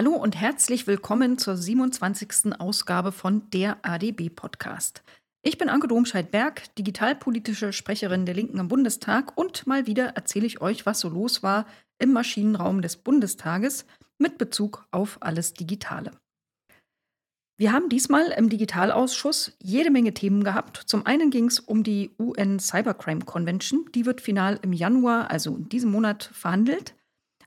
Hallo und herzlich willkommen zur 27. Ausgabe von der ADB Podcast. Ich bin Anke Domscheit-Berg, digitalpolitische Sprecherin der Linken im Bundestag und mal wieder erzähle ich euch, was so los war im Maschinenraum des Bundestages mit Bezug auf alles Digitale. Wir haben diesmal im Digitalausschuss jede Menge Themen gehabt. Zum einen ging es um die UN Cybercrime Convention. Die wird final im Januar, also in diesem Monat, verhandelt.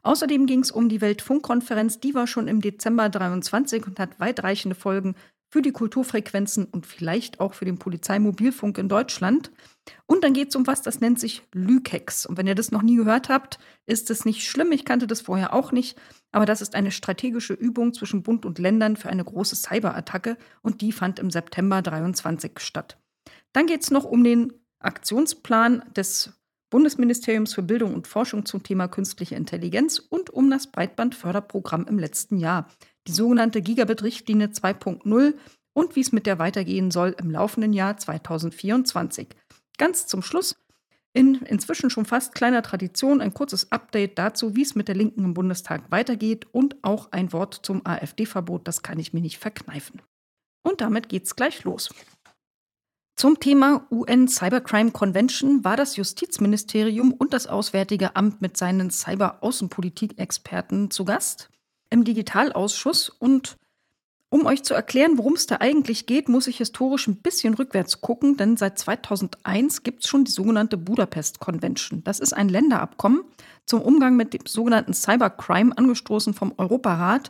Außerdem ging es um die Weltfunkkonferenz. Die war schon im Dezember 23 und hat weitreichende Folgen für die Kulturfrequenzen und vielleicht auch für den Polizeimobilfunk in Deutschland. Und dann geht es um was, das nennt sich Lükex. Und wenn ihr das noch nie gehört habt, ist es nicht schlimm. Ich kannte das vorher auch nicht. Aber das ist eine strategische Übung zwischen Bund und Ländern für eine große Cyberattacke und die fand im September 23 statt. Dann geht es noch um den Aktionsplan des Bundesministeriums für Bildung und Forschung zum Thema künstliche Intelligenz und um das Breitbandförderprogramm im letzten Jahr, die sogenannte Gigabit-Richtlinie 2.0 und wie es mit der weitergehen soll im laufenden Jahr 2024. Ganz zum Schluss in inzwischen schon fast kleiner Tradition ein kurzes Update dazu, wie es mit der Linken im Bundestag weitergeht und auch ein Wort zum AfD-Verbot, das kann ich mir nicht verkneifen. Und damit geht's gleich los. Zum Thema UN Cybercrime Convention war das Justizministerium und das Auswärtige Amt mit seinen Cyber-Außenpolitik-Experten zu Gast im Digitalausschuss und um euch zu erklären, worum es da eigentlich geht, muss ich historisch ein bisschen rückwärts gucken, denn seit 2001 gibt es schon die sogenannte Budapest Convention. Das ist ein Länderabkommen zum Umgang mit dem sogenannten Cybercrime, angestoßen vom Europarat,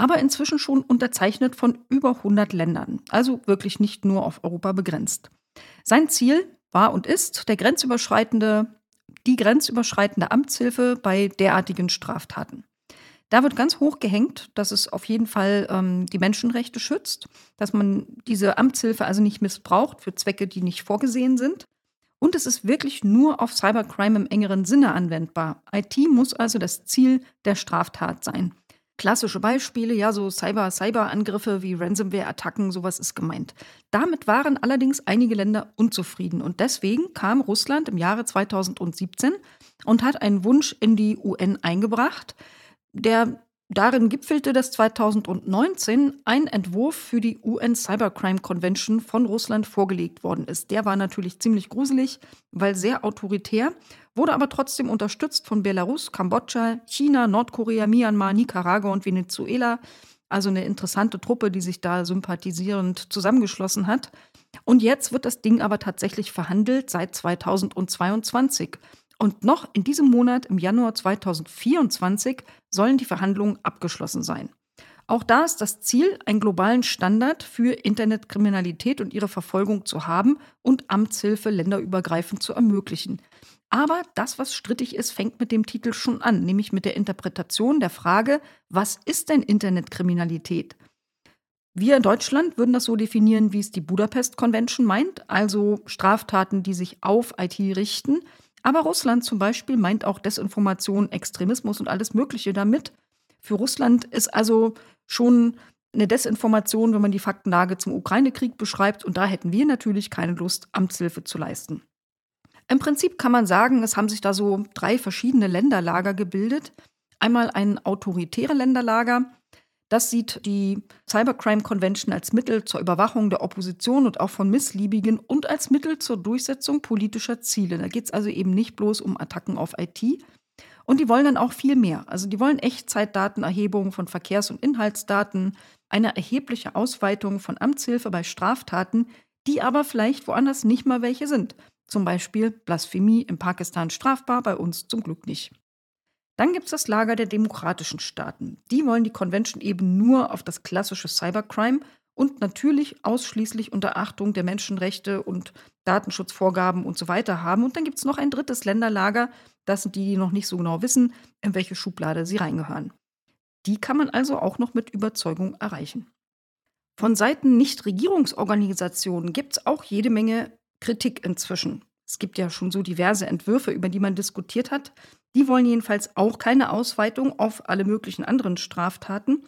aber inzwischen schon unterzeichnet von über 100 Ländern, also wirklich nicht nur auf Europa begrenzt. Sein Ziel war und ist der grenzüberschreitende, die grenzüberschreitende Amtshilfe bei derartigen Straftaten. Da wird ganz hoch gehängt, dass es auf jeden Fall ähm, die Menschenrechte schützt, dass man diese Amtshilfe also nicht missbraucht für Zwecke, die nicht vorgesehen sind. Und es ist wirklich nur auf Cybercrime im engeren Sinne anwendbar. IT muss also das Ziel der Straftat sein. Klassische Beispiele, ja, so Cyber-Cyber-Angriffe wie Ransomware-Attacken, sowas ist gemeint. Damit waren allerdings einige Länder unzufrieden und deswegen kam Russland im Jahre 2017 und hat einen Wunsch in die UN eingebracht, der darin gipfelte, dass 2019 ein Entwurf für die UN Cybercrime Convention von Russland vorgelegt worden ist. Der war natürlich ziemlich gruselig, weil sehr autoritär, wurde aber trotzdem unterstützt von Belarus, Kambodscha, China, Nordkorea, Myanmar, Nicaragua und Venezuela. Also eine interessante Truppe, die sich da sympathisierend zusammengeschlossen hat. Und jetzt wird das Ding aber tatsächlich verhandelt seit 2022. Und noch in diesem Monat, im Januar 2024, sollen die Verhandlungen abgeschlossen sein. Auch da ist das Ziel, einen globalen Standard für Internetkriminalität und ihre Verfolgung zu haben und Amtshilfe länderübergreifend zu ermöglichen. Aber das, was strittig ist, fängt mit dem Titel schon an, nämlich mit der Interpretation der Frage, was ist denn Internetkriminalität? Wir in Deutschland würden das so definieren, wie es die Budapest Convention meint, also Straftaten, die sich auf IT richten, aber Russland zum Beispiel meint auch Desinformation, Extremismus und alles Mögliche damit. Für Russland ist also schon eine Desinformation, wenn man die Faktenlage zum Ukraine-Krieg beschreibt. Und da hätten wir natürlich keine Lust, Amtshilfe zu leisten. Im Prinzip kann man sagen, es haben sich da so drei verschiedene Länderlager gebildet. Einmal ein autoritäre Länderlager, das sieht die Cybercrime Convention als Mittel zur Überwachung der Opposition und auch von Missliebigen und als Mittel zur Durchsetzung politischer Ziele. Da geht es also eben nicht bloß um Attacken auf IT. Und die wollen dann auch viel mehr. Also die wollen Echtzeitdatenerhebung von Verkehrs- und Inhaltsdaten, eine erhebliche Ausweitung von Amtshilfe bei Straftaten, die aber vielleicht woanders nicht mal welche sind. Zum Beispiel Blasphemie in Pakistan strafbar, bei uns zum Glück nicht. Dann gibt es das Lager der demokratischen Staaten. Die wollen die Convention eben nur auf das klassische Cybercrime und natürlich ausschließlich unter Achtung der Menschenrechte und Datenschutzvorgaben und so weiter haben. Und dann gibt es noch ein drittes Länderlager, das sind die, die noch nicht so genau wissen, in welche Schublade sie reingehören. Die kann man also auch noch mit Überzeugung erreichen. Von Seiten Nichtregierungsorganisationen gibt es auch jede Menge Kritik inzwischen. Es gibt ja schon so diverse Entwürfe, über die man diskutiert hat. Die wollen jedenfalls auch keine Ausweitung auf alle möglichen anderen Straftaten.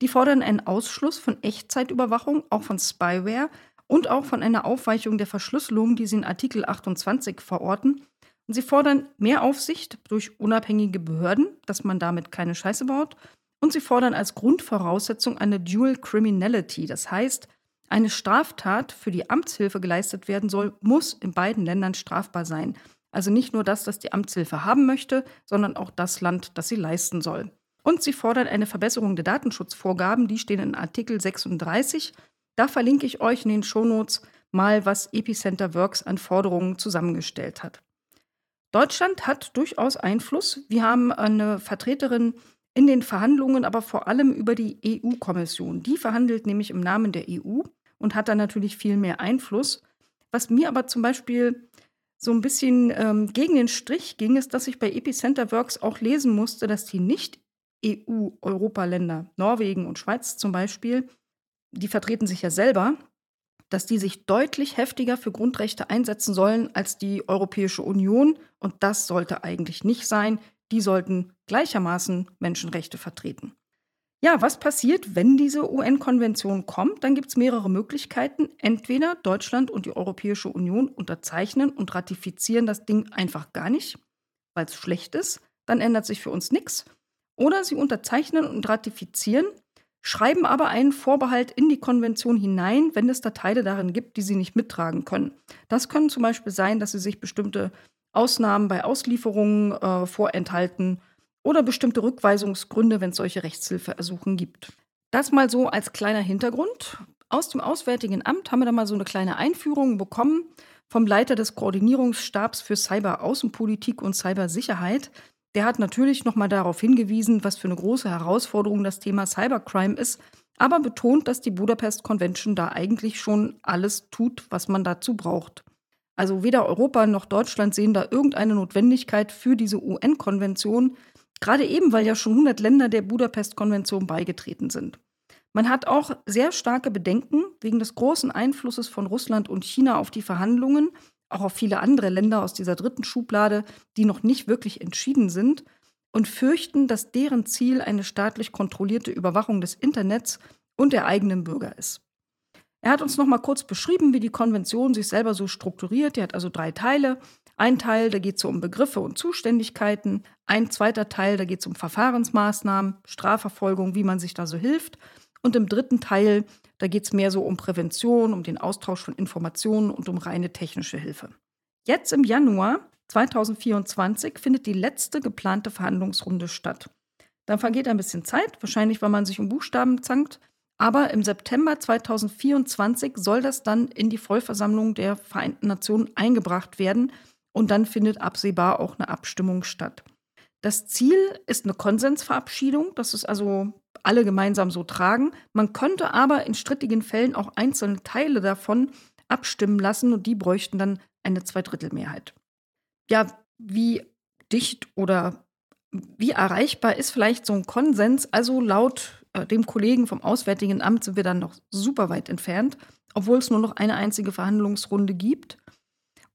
Die fordern einen Ausschluss von Echtzeitüberwachung, auch von Spyware und auch von einer Aufweichung der Verschlüsselung, die sie in Artikel 28 verorten. Und sie fordern mehr Aufsicht durch unabhängige Behörden, dass man damit keine Scheiße baut, Und sie fordern als Grundvoraussetzung eine Dual Criminality. Das heißt, eine Straftat, für die Amtshilfe geleistet werden soll, muss in beiden Ländern strafbar sein. Also nicht nur das, das die Amtshilfe haben möchte, sondern auch das Land, das sie leisten soll. Und sie fordern eine Verbesserung der Datenschutzvorgaben, die stehen in Artikel 36. Da verlinke ich euch in den Shownotes mal, was Epicenter Works an Forderungen zusammengestellt hat. Deutschland hat durchaus Einfluss. Wir haben eine Vertreterin in den Verhandlungen, aber vor allem über die EU-Kommission. Die verhandelt nämlich im Namen der EU und hat dann natürlich viel mehr Einfluss. Was mir aber zum Beispiel so ein bisschen ähm, gegen den Strich ging, ist, dass ich bei Epicenter Works auch lesen musste, dass die Nicht-EU-Europaländer, Norwegen und Schweiz zum Beispiel, die vertreten sich ja selber, dass die sich deutlich heftiger für Grundrechte einsetzen sollen als die Europäische Union. Und das sollte eigentlich nicht sein. Die sollten gleichermaßen Menschenrechte vertreten. Ja, was passiert, wenn diese UN-Konvention kommt? Dann gibt es mehrere Möglichkeiten. Entweder Deutschland und die Europäische Union unterzeichnen und ratifizieren das Ding einfach gar nicht, weil es schlecht ist. Dann ändert sich für uns nichts. Oder sie unterzeichnen und ratifizieren, schreiben aber einen Vorbehalt in die Konvention hinein, wenn es da Teile darin gibt, die sie nicht mittragen können. Das können zum Beispiel sein, dass sie sich bestimmte Ausnahmen bei Auslieferungen äh, vorenthalten oder bestimmte Rückweisungsgründe, wenn es solche Rechtshilfeersuchen gibt. Das mal so als kleiner Hintergrund. Aus dem Auswärtigen Amt haben wir da mal so eine kleine Einführung bekommen vom Leiter des Koordinierungsstabs für Cyber-Außenpolitik und Cybersicherheit. Der hat natürlich nochmal darauf hingewiesen, was für eine große Herausforderung das Thema Cybercrime ist, aber betont, dass die Budapest Convention da eigentlich schon alles tut, was man dazu braucht. Also weder Europa noch Deutschland sehen da irgendeine Notwendigkeit für diese UN-Konvention, gerade eben, weil ja schon 100 Länder der Budapest-Konvention beigetreten sind. Man hat auch sehr starke Bedenken wegen des großen Einflusses von Russland und China auf die Verhandlungen auch auf viele andere Länder aus dieser dritten Schublade, die noch nicht wirklich entschieden sind und fürchten, dass deren Ziel eine staatlich kontrollierte Überwachung des Internets und der eigenen Bürger ist. Er hat uns noch mal kurz beschrieben, wie die Konvention sich selber so strukturiert. Die hat also drei Teile. Ein Teil, da geht es so um Begriffe und Zuständigkeiten. Ein zweiter Teil, da geht es um Verfahrensmaßnahmen, Strafverfolgung, wie man sich da so hilft. Und im dritten Teil, da geht es mehr so um Prävention, um den Austausch von Informationen und um reine technische Hilfe. Jetzt im Januar 2024 findet die letzte geplante Verhandlungsrunde statt. Dann vergeht ein bisschen Zeit, wahrscheinlich weil man sich um Buchstaben zankt. Aber im September 2024 soll das dann in die Vollversammlung der Vereinten Nationen eingebracht werden und dann findet absehbar auch eine Abstimmung statt. Das Ziel ist eine Konsensverabschiedung, das ist also alle gemeinsam so tragen. Man könnte aber in strittigen Fällen auch einzelne Teile davon abstimmen lassen und die bräuchten dann eine Zweidrittelmehrheit. Ja, wie dicht oder wie erreichbar ist vielleicht so ein Konsens? Also laut äh, dem Kollegen vom Auswärtigen Amt sind wir dann noch super weit entfernt, obwohl es nur noch eine einzige Verhandlungsrunde gibt.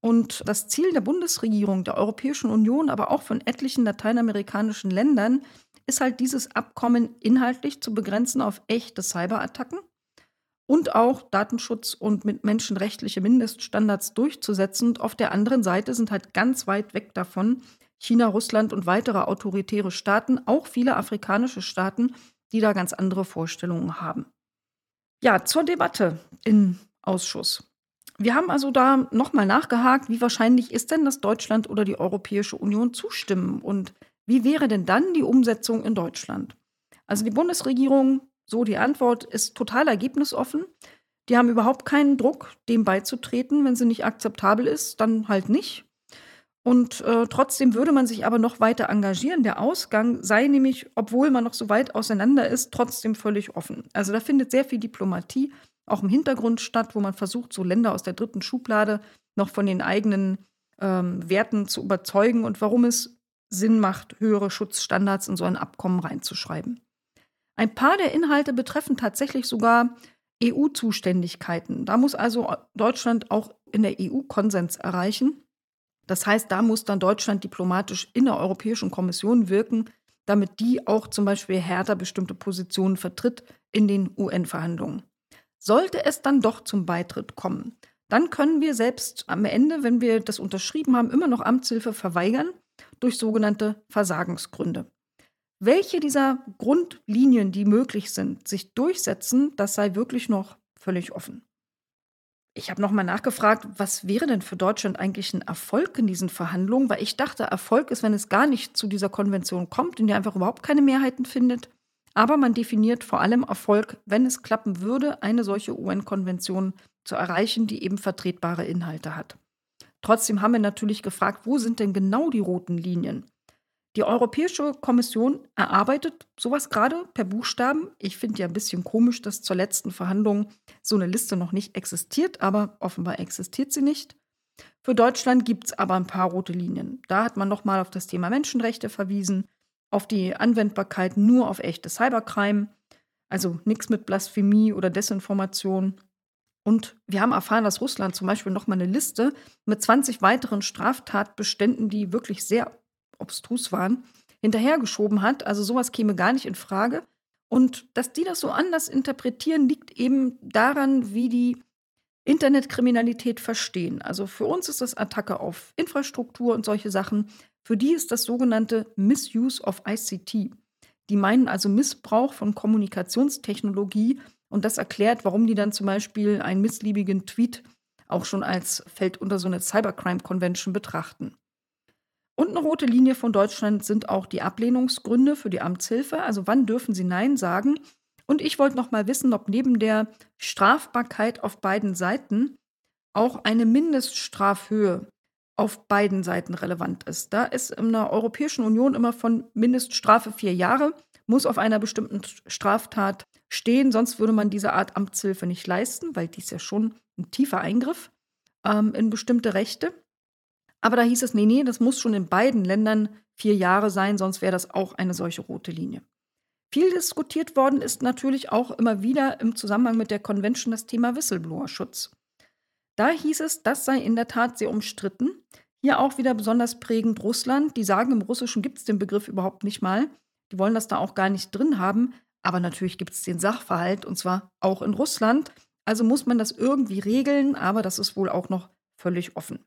Und das Ziel der Bundesregierung, der Europäischen Union, aber auch von etlichen lateinamerikanischen Ländern ist halt dieses Abkommen inhaltlich zu begrenzen auf echte Cyberattacken und auch Datenschutz und mit menschenrechtliche Mindeststandards durchzusetzen. Und auf der anderen Seite sind halt ganz weit weg davon China, Russland und weitere autoritäre Staaten, auch viele afrikanische Staaten, die da ganz andere Vorstellungen haben. Ja, zur Debatte im Ausschuss. Wir haben also da nochmal nachgehakt, wie wahrscheinlich ist denn, dass Deutschland oder die Europäische Union zustimmen und wie wäre denn dann die Umsetzung in Deutschland? Also die Bundesregierung, so die Antwort, ist total ergebnisoffen. Die haben überhaupt keinen Druck, dem beizutreten. Wenn sie nicht akzeptabel ist, dann halt nicht. Und äh, trotzdem würde man sich aber noch weiter engagieren. Der Ausgang sei nämlich, obwohl man noch so weit auseinander ist, trotzdem völlig offen. Also da findet sehr viel Diplomatie auch im Hintergrund statt, wo man versucht, so Länder aus der dritten Schublade noch von den eigenen ähm, Werten zu überzeugen und warum es Sinn macht, höhere Schutzstandards in so ein Abkommen reinzuschreiben. Ein paar der Inhalte betreffen tatsächlich sogar EU-Zuständigkeiten. Da muss also Deutschland auch in der EU Konsens erreichen. Das heißt, da muss dann Deutschland diplomatisch in der Europäischen Kommission wirken, damit die auch zum Beispiel härter bestimmte Positionen vertritt in den UN-Verhandlungen. Sollte es dann doch zum Beitritt kommen, dann können wir selbst am Ende, wenn wir das unterschrieben haben, immer noch Amtshilfe verweigern durch sogenannte Versagensgründe. welche dieser Grundlinien, die möglich sind, sich durchsetzen, das sei wirklich noch völlig offen. Ich habe nochmal nachgefragt, was wäre denn für Deutschland eigentlich ein Erfolg in diesen Verhandlungen? Weil ich dachte, Erfolg ist, wenn es gar nicht zu dieser Konvention kommt und die einfach überhaupt keine Mehrheiten findet. Aber man definiert vor allem Erfolg, wenn es klappen würde, eine solche UN-Konvention zu erreichen, die eben vertretbare Inhalte hat. Trotzdem haben wir natürlich gefragt, wo sind denn genau die roten Linien? Die Europäische Kommission erarbeitet sowas gerade per Buchstaben. Ich finde ja ein bisschen komisch, dass zur letzten Verhandlung so eine Liste noch nicht existiert, aber offenbar existiert sie nicht. Für Deutschland gibt es aber ein paar rote Linien. Da hat man nochmal auf das Thema Menschenrechte verwiesen, auf die Anwendbarkeit nur auf echte Cybercrime, also nichts mit Blasphemie oder Desinformation. Und wir haben erfahren, dass Russland zum Beispiel nochmal eine Liste mit 20 weiteren Straftatbeständen, die wirklich sehr obstrus waren, hinterhergeschoben hat. Also sowas käme gar nicht in Frage. Und dass die das so anders interpretieren, liegt eben daran, wie die Internetkriminalität verstehen. Also für uns ist das Attacke auf Infrastruktur und solche Sachen. Für die ist das sogenannte Misuse of ICT. Die meinen also Missbrauch von Kommunikationstechnologie und das erklärt, warum die dann zum Beispiel einen missliebigen Tweet auch schon als fällt unter so eine Cybercrime Convention betrachten. Und eine rote Linie von Deutschland sind auch die Ablehnungsgründe für die Amtshilfe. Also wann dürfen sie Nein sagen? Und ich wollte noch mal wissen, ob neben der Strafbarkeit auf beiden Seiten auch eine Mindeststrafhöhe auf beiden Seiten relevant ist. Da ist in der Europäischen Union immer von Mindeststrafe vier Jahre, muss auf einer bestimmten Straftat stehen, sonst würde man diese Art Amtshilfe nicht leisten, weil dies ja schon ein tiefer Eingriff ähm, in bestimmte Rechte. Aber da hieß es, nee, nee, das muss schon in beiden Ländern vier Jahre sein, sonst wäre das auch eine solche rote Linie. Viel diskutiert worden ist natürlich auch immer wieder im Zusammenhang mit der Convention das Thema Whistleblower-Schutz. Da hieß es, das sei in der Tat sehr umstritten. Hier auch wieder besonders prägend Russland. Die sagen, im Russischen gibt es den Begriff überhaupt nicht mal. Die wollen das da auch gar nicht drin haben. Aber natürlich gibt es den Sachverhalt und zwar auch in Russland. Also muss man das irgendwie regeln, aber das ist wohl auch noch völlig offen.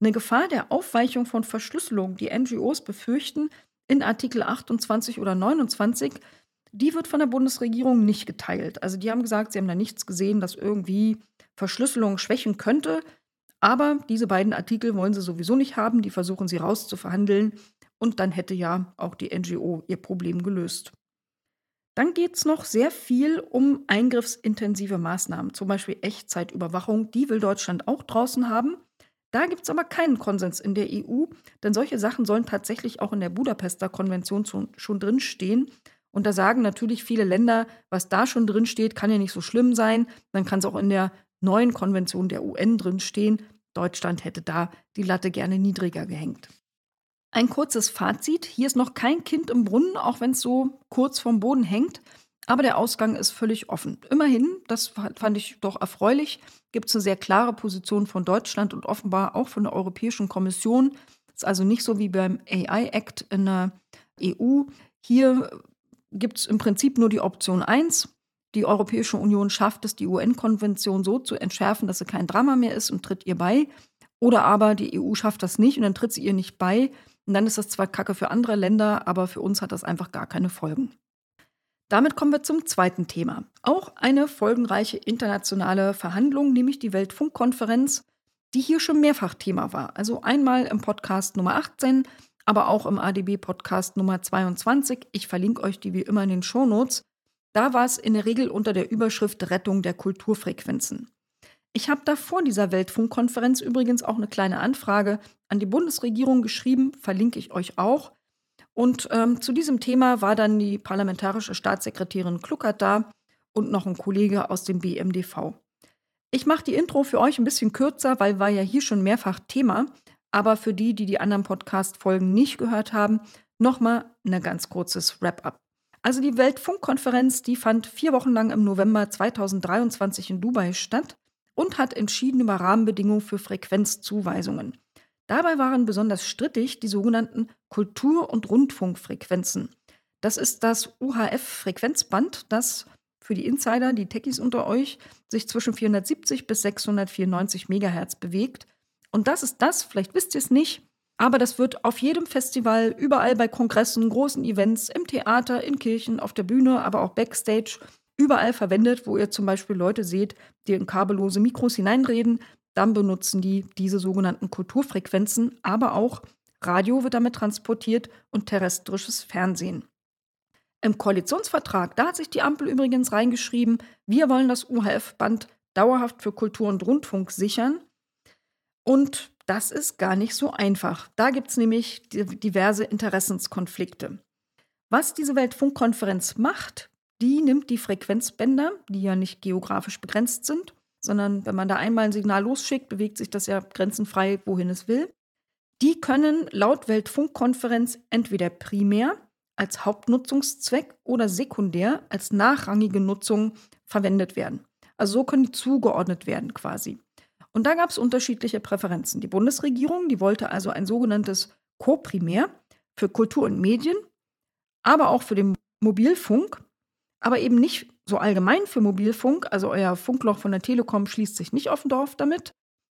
Eine Gefahr der Aufweichung von Verschlüsselung, die NGOs befürchten, in Artikel 28 oder 29, die wird von der Bundesregierung nicht geteilt. Also die haben gesagt, sie haben da nichts gesehen, das irgendwie Verschlüsselung schwächen könnte. Aber diese beiden Artikel wollen sie sowieso nicht haben, die versuchen sie rauszuverhandeln. Und dann hätte ja auch die NGO ihr Problem gelöst. Dann geht es noch sehr viel um eingriffsintensive Maßnahmen, zum Beispiel Echtzeitüberwachung. Die will Deutschland auch draußen haben. Da gibt es aber keinen Konsens in der EU, denn solche Sachen sollen tatsächlich auch in der Budapester Konvention schon, drinstehen. Und da sagen natürlich viele Länder, was da schon drinsteht, kann ja nicht so schlimm sein. Dann kann es auch in der neuen Konvention der UN drinstehen. Deutschland hätte da die Latte gerne niedriger gehängt. Ein kurzes Fazit. Hier ist noch kein Kind im Brunnen, auch wenn es so kurz vom Boden hängt. Aber der Ausgang ist völlig offen. Immerhin, das fand ich doch erfreulich, gibt es eine sehr klare Position von Deutschland und offenbar auch von der Europäischen Kommission. Ist also nicht so wie beim AI-Act in der EU. Hier gibt es im Prinzip nur die Option 1. Die Europäische Union schafft es, die UN-Konvention so zu entschärfen, dass sie kein Drama mehr ist und tritt ihr bei. Oder aber die EU schafft das nicht und dann tritt sie ihr nicht bei. Und dann ist das zwar Kacke für andere Länder, aber für uns hat das einfach gar keine Folgen. Damit kommen wir zum zweiten Thema. Auch eine folgenreiche internationale Verhandlung, nämlich die Weltfunkkonferenz, die hier schon mehrfach Thema war. Also einmal im Podcast Nummer 18, aber auch im ADB-Podcast Nummer 22. Ich verlinke euch die wie immer in den Shownotes. Da war es in der Regel unter der Überschrift Rettung der Kulturfrequenzen. Ich habe da vor dieser Weltfunkkonferenz übrigens auch eine kleine Anfrage an die Bundesregierung geschrieben, verlinke ich euch auch. Und ähm, zu diesem Thema war dann die parlamentarische Staatssekretärin Kluckert da und noch ein Kollege aus dem BMDV. Ich mache die Intro für euch ein bisschen kürzer, weil war ja hier schon mehrfach Thema. Aber für die, die die anderen Podcast-Folgen nicht gehört haben, nochmal ein ganz kurzes Wrap-up. Also die Weltfunkkonferenz, die fand vier Wochen lang im November 2023 in Dubai statt und hat entschieden über Rahmenbedingungen für Frequenzzuweisungen. Dabei waren besonders strittig die sogenannten Kultur- und Rundfunkfrequenzen. Das ist das UHF-Frequenzband, das für die Insider, die Techies unter euch, sich zwischen 470 bis 694 Megahertz bewegt. Und das ist das, vielleicht wisst ihr es nicht, Aber das wird auf jedem Festival, überall bei Kongressen, großen Events, im Theater, in Kirchen, auf der Bühne, aber auch backstage, überall verwendet, wo ihr zum Beispiel Leute seht, die in kabellose Mikros hineinreden. Dann benutzen die diese sogenannten Kulturfrequenzen, aber auch Radio wird damit transportiert und terrestrisches Fernsehen. Im Koalitionsvertrag, da hat sich die Ampel übrigens reingeschrieben, wir wollen das UHF-Band dauerhaft für Kultur und Rundfunk sichern. Und das ist gar nicht so einfach. Da gibt es nämlich diverse Interessenskonflikte. Was diese Weltfunkkonferenz macht, die nimmt die Frequenzbänder, die ja nicht geografisch begrenzt sind, sondern wenn man da einmal ein Signal losschickt, bewegt sich das ja grenzenfrei, wohin es will. Die können laut Weltfunkkonferenz entweder primär als Hauptnutzungszweck oder sekundär als nachrangige Nutzung verwendet werden. Also so können die zugeordnet werden quasi. Und da gab es unterschiedliche Präferenzen. Die Bundesregierung, die wollte also ein sogenanntes Co-Primär für Kultur und Medien, aber auch für den Mobilfunk, aber eben nicht so allgemein für Mobilfunk, also euer Funkloch von der Telekom schließt sich nicht auf dem Dorf damit,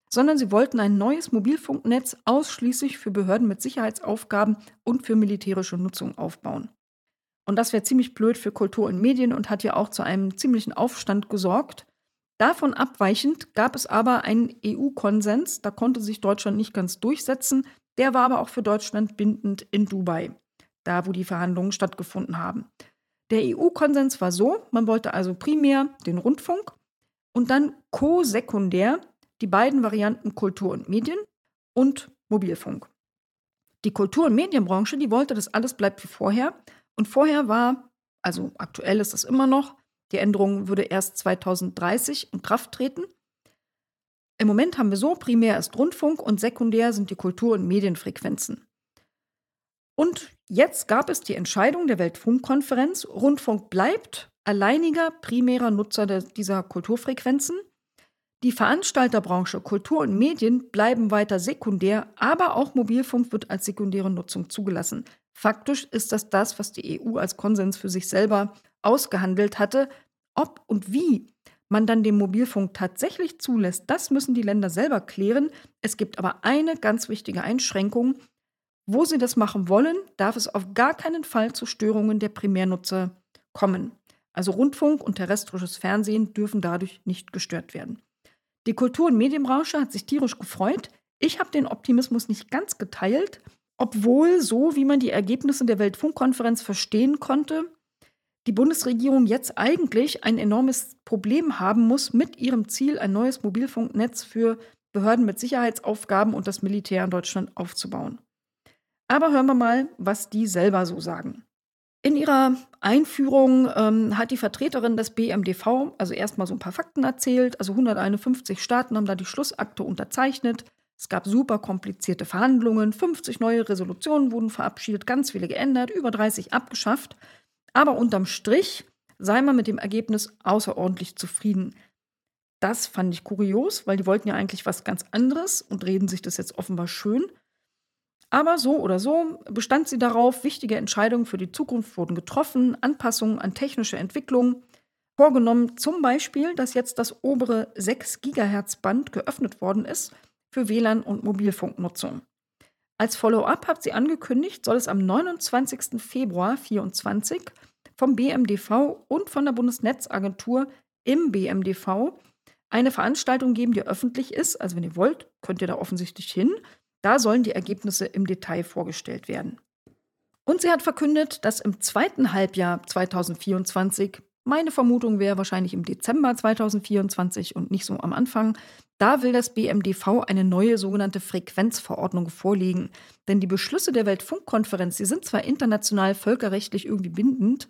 sondern sie wollten ein neues Mobilfunknetz ausschließlich für Behörden mit Sicherheitsaufgaben und für militärische Nutzung aufbauen. Und das wäre ziemlich blöd für Kultur und Medien und hat ja auch zu einem ziemlichen Aufstand gesorgt. Davon abweichend gab es aber einen EU-Konsens, da konnte sich Deutschland nicht ganz durchsetzen, der war aber auch für Deutschland bindend in Dubai, da wo die Verhandlungen stattgefunden haben. Der EU-Konsens war so, man wollte also primär den Rundfunk und dann co-sekundär die beiden Varianten Kultur und Medien und Mobilfunk. Die Kultur- und Medienbranche, die wollte, dass alles bleibt wie vorher. Und vorher war, also aktuell ist das immer noch, die Änderung würde erst 2030 in Kraft treten. Im Moment haben wir so, primär ist Rundfunk und sekundär sind die Kultur- und Medienfrequenzen. Und jetzt gab es die Entscheidung der Weltfunkkonferenz, Rundfunk bleibt alleiniger primärer Nutzer dieser Kulturfrequenzen. Die Veranstalterbranche, Kultur und Medien bleiben weiter sekundär, aber auch Mobilfunk wird als sekundäre Nutzung zugelassen. Faktisch ist das das, was die EU als Konsens für sich selber ausgehandelt hatte. Ob und wie man dann den Mobilfunk tatsächlich zulässt, das müssen die Länder selber klären. Es gibt aber eine ganz wichtige Einschränkung. Wo sie das machen wollen, darf es auf gar keinen Fall zu Störungen der Primärnutzer kommen. Also Rundfunk und terrestrisches Fernsehen dürfen dadurch nicht gestört werden. Die Kultur- und Medienbranche hat sich tierisch gefreut. Ich habe den Optimismus nicht ganz geteilt, obwohl so, wie man die Ergebnisse der Weltfunkkonferenz verstehen konnte, die Bundesregierung jetzt eigentlich ein enormes Problem haben muss mit ihrem Ziel, ein neues Mobilfunknetz für Behörden mit Sicherheitsaufgaben und das Militär in Deutschland aufzubauen. Aber hören wir mal, was die selber so sagen. In ihrer Einführung ähm, hat die Vertreterin des BMDV also erstmal so ein paar Fakten erzählt. Also 151 Staaten haben da die Schlussakte unterzeichnet. Es gab super komplizierte Verhandlungen, 50 neue Resolutionen wurden verabschiedet, ganz viele geändert, über 30 abgeschafft. Aber unterm Strich sei man mit dem Ergebnis außerordentlich zufrieden. Das fand ich kurios, weil die wollten ja eigentlich was ganz anderes und reden sich das jetzt offenbar schön. Aber so oder so bestand sie darauf, wichtige Entscheidungen für die Zukunft wurden getroffen, Anpassungen an technische Entwicklungen vorgenommen, zum Beispiel, dass jetzt das obere 6 GHz Band geöffnet worden ist für WLAN und Mobilfunknutzung. Als Follow-up hat sie angekündigt, soll es am 29. Februar 2024 vom BMDV und von der Bundesnetzagentur im BMDV eine Veranstaltung geben, die öffentlich ist. Also wenn ihr wollt, könnt ihr da offensichtlich hin. Da sollen die Ergebnisse im Detail vorgestellt werden. Und sie hat verkündet, dass im zweiten Halbjahr 2024, meine Vermutung wäre wahrscheinlich im Dezember 2024 und nicht so am Anfang, da will das BMDV eine neue sogenannte Frequenzverordnung vorlegen. Denn die Beschlüsse der Weltfunkkonferenz, die sind zwar international völkerrechtlich irgendwie bindend,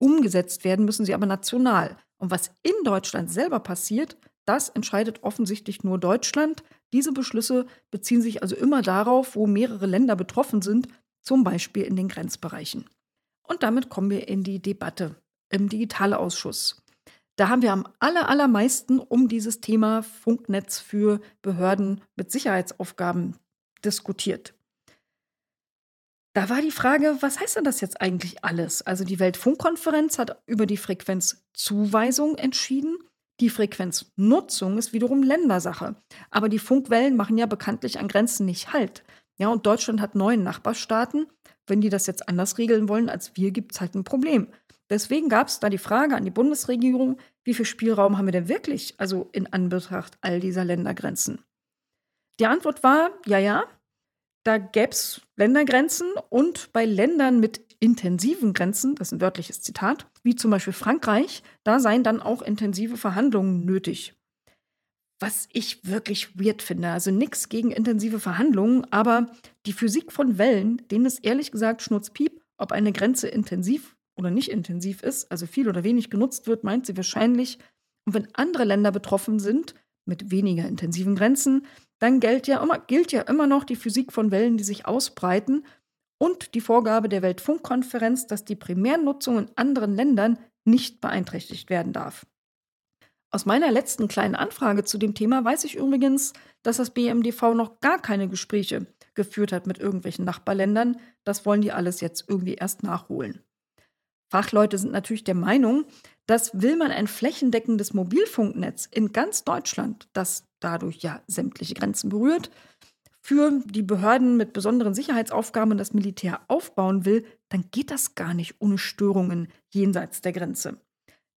Umgesetzt werden müssen sie aber national. Und was in Deutschland selber passiert, das entscheidet offensichtlich nur Deutschland. Diese Beschlüsse beziehen sich also immer darauf, wo mehrere Länder betroffen sind, zum Beispiel in den Grenzbereichen. Und damit kommen wir in die Debatte im Digitalausschuss. Da haben wir am aller, allermeisten um dieses Thema Funknetz für Behörden mit Sicherheitsaufgaben diskutiert. Da war die Frage, was heißt denn das jetzt eigentlich alles? Also die Weltfunkkonferenz hat über die Frequenzzuweisung entschieden. Die Frequenznutzung ist wiederum Ländersache. Aber die Funkwellen machen ja bekanntlich an Grenzen nicht Halt. Ja, und Deutschland hat neun Nachbarstaaten. Wenn die das jetzt anders regeln wollen als wir, gibt es halt ein Problem. Deswegen gab es da die Frage an die Bundesregierung, wie viel Spielraum haben wir denn wirklich, also in Anbetracht all dieser Ländergrenzen? Die Antwort war, ja, ja, da gäbe es Ländergrenzen und bei Ländern mit intensiven Grenzen, das ist ein wörtliches Zitat, wie zum Beispiel Frankreich, da seien dann auch intensive Verhandlungen nötig. Was ich wirklich weird finde, also nichts gegen intensive Verhandlungen, aber die Physik von Wellen, denen ist ehrlich gesagt schnurzpiep, ob eine Grenze intensiv oder nicht intensiv ist, also viel oder wenig genutzt wird, meint sie wahrscheinlich. Und wenn andere Länder betroffen sind, mit weniger intensiven Grenzen, dann gilt ja, immer, gilt ja immer noch die Physik von Wellen, die sich ausbreiten und die Vorgabe der Weltfunkkonferenz, dass die Primärnutzung in anderen Ländern nicht beeinträchtigt werden darf. Aus meiner letzten kleinen Anfrage zu dem Thema weiß ich übrigens, dass das BMDV noch gar keine Gespräche geführt hat mit irgendwelchen Nachbarländern. Das wollen die alles jetzt irgendwie erst nachholen. Fachleute sind natürlich der Meinung, dass will man ein flächendeckendes Mobilfunknetz in ganz Deutschland, das dadurch ja sämtliche Grenzen berührt, für die Behörden mit besonderen Sicherheitsaufgaben das Militär aufbauen will, dann geht das gar nicht ohne Störungen jenseits der Grenze.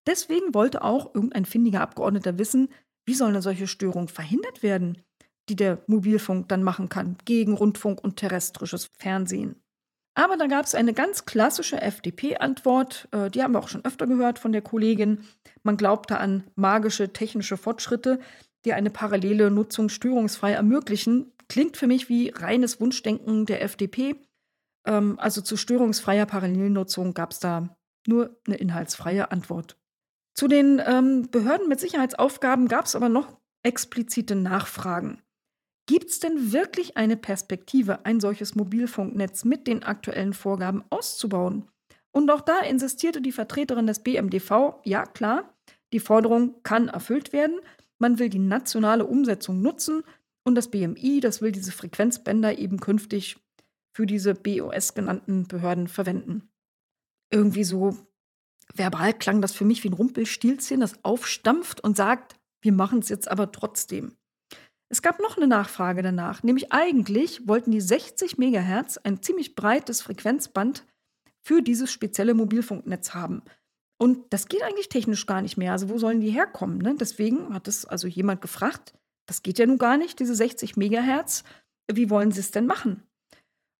Deswegen wollte auch irgendein findiger Abgeordneter wissen, wie soll eine solche Störung verhindert werden, die der Mobilfunk dann machen kann gegen Rundfunk und terrestrisches Fernsehen. Aber da gab es eine ganz klassische FDP-Antwort, äh, die haben wir auch schon öfter gehört von der Kollegin. Man glaubte an magische technische Fortschritte, die eine parallele Nutzung störungsfrei ermöglichen. Klingt für mich wie reines Wunschdenken der FDP. Ähm, also zu störungsfreier Parallelnutzung gab es da nur eine inhaltsfreie Antwort. Zu den ähm, Behörden mit Sicherheitsaufgaben gab es aber noch explizite Nachfragen. Gibt es denn wirklich eine Perspektive, ein solches Mobilfunknetz mit den aktuellen Vorgaben auszubauen? Und auch da insistierte die Vertreterin des BMDV, ja klar, die Forderung kann erfüllt werden, man will die nationale Umsetzung nutzen und das BMI, das will diese Frequenzbänder eben künftig für diese BOS genannten Behörden verwenden. Irgendwie so verbal klang das für mich wie ein Rumpelstilzchen, das aufstampft und sagt, wir machen es jetzt aber trotzdem. Es gab noch eine Nachfrage danach, nämlich eigentlich wollten die 60 MHz ein ziemlich breites Frequenzband für dieses spezielle Mobilfunknetz haben. Und das geht eigentlich technisch gar nicht mehr. Also wo sollen die herkommen? Ne? Deswegen hat es also jemand gefragt, das geht ja nun gar nicht, diese 60 MHz. Wie wollen sie es denn machen?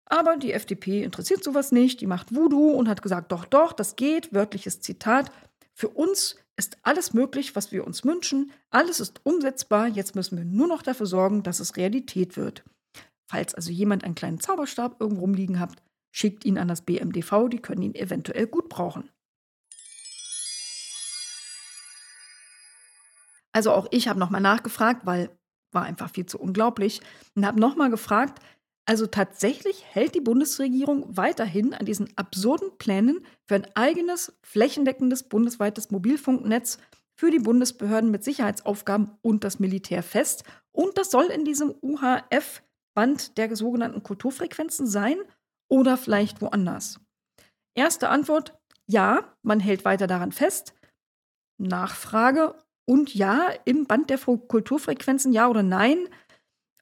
Aber die FDP interessiert sowas nicht, die macht Voodoo und hat gesagt, doch, doch, das geht, wörtliches Zitat. Für uns ist alles möglich, was wir uns wünschen. Alles ist umsetzbar. Jetzt müssen wir nur noch dafür sorgen, dass es Realität wird. Falls also jemand einen kleinen Zauberstab irgendwo rumliegen habt, schickt ihn an das BMDV, die können ihn eventuell gut brauchen. Also auch ich habe nochmal nachgefragt, weil war einfach viel zu unglaublich und habe nochmal gefragt, also tatsächlich hält die Bundesregierung weiterhin an diesen absurden Plänen für ein eigenes, flächendeckendes bundesweites Mobilfunknetz für die Bundesbehörden mit Sicherheitsaufgaben und das Militär fest. Und das soll in diesem UHF-Band der sogenannten Kulturfrequenzen sein oder vielleicht woanders. Erste Antwort, ja, man hält weiter daran fest. Nachfrage, und ja, im Band der Kulturfrequenzen, ja oder nein.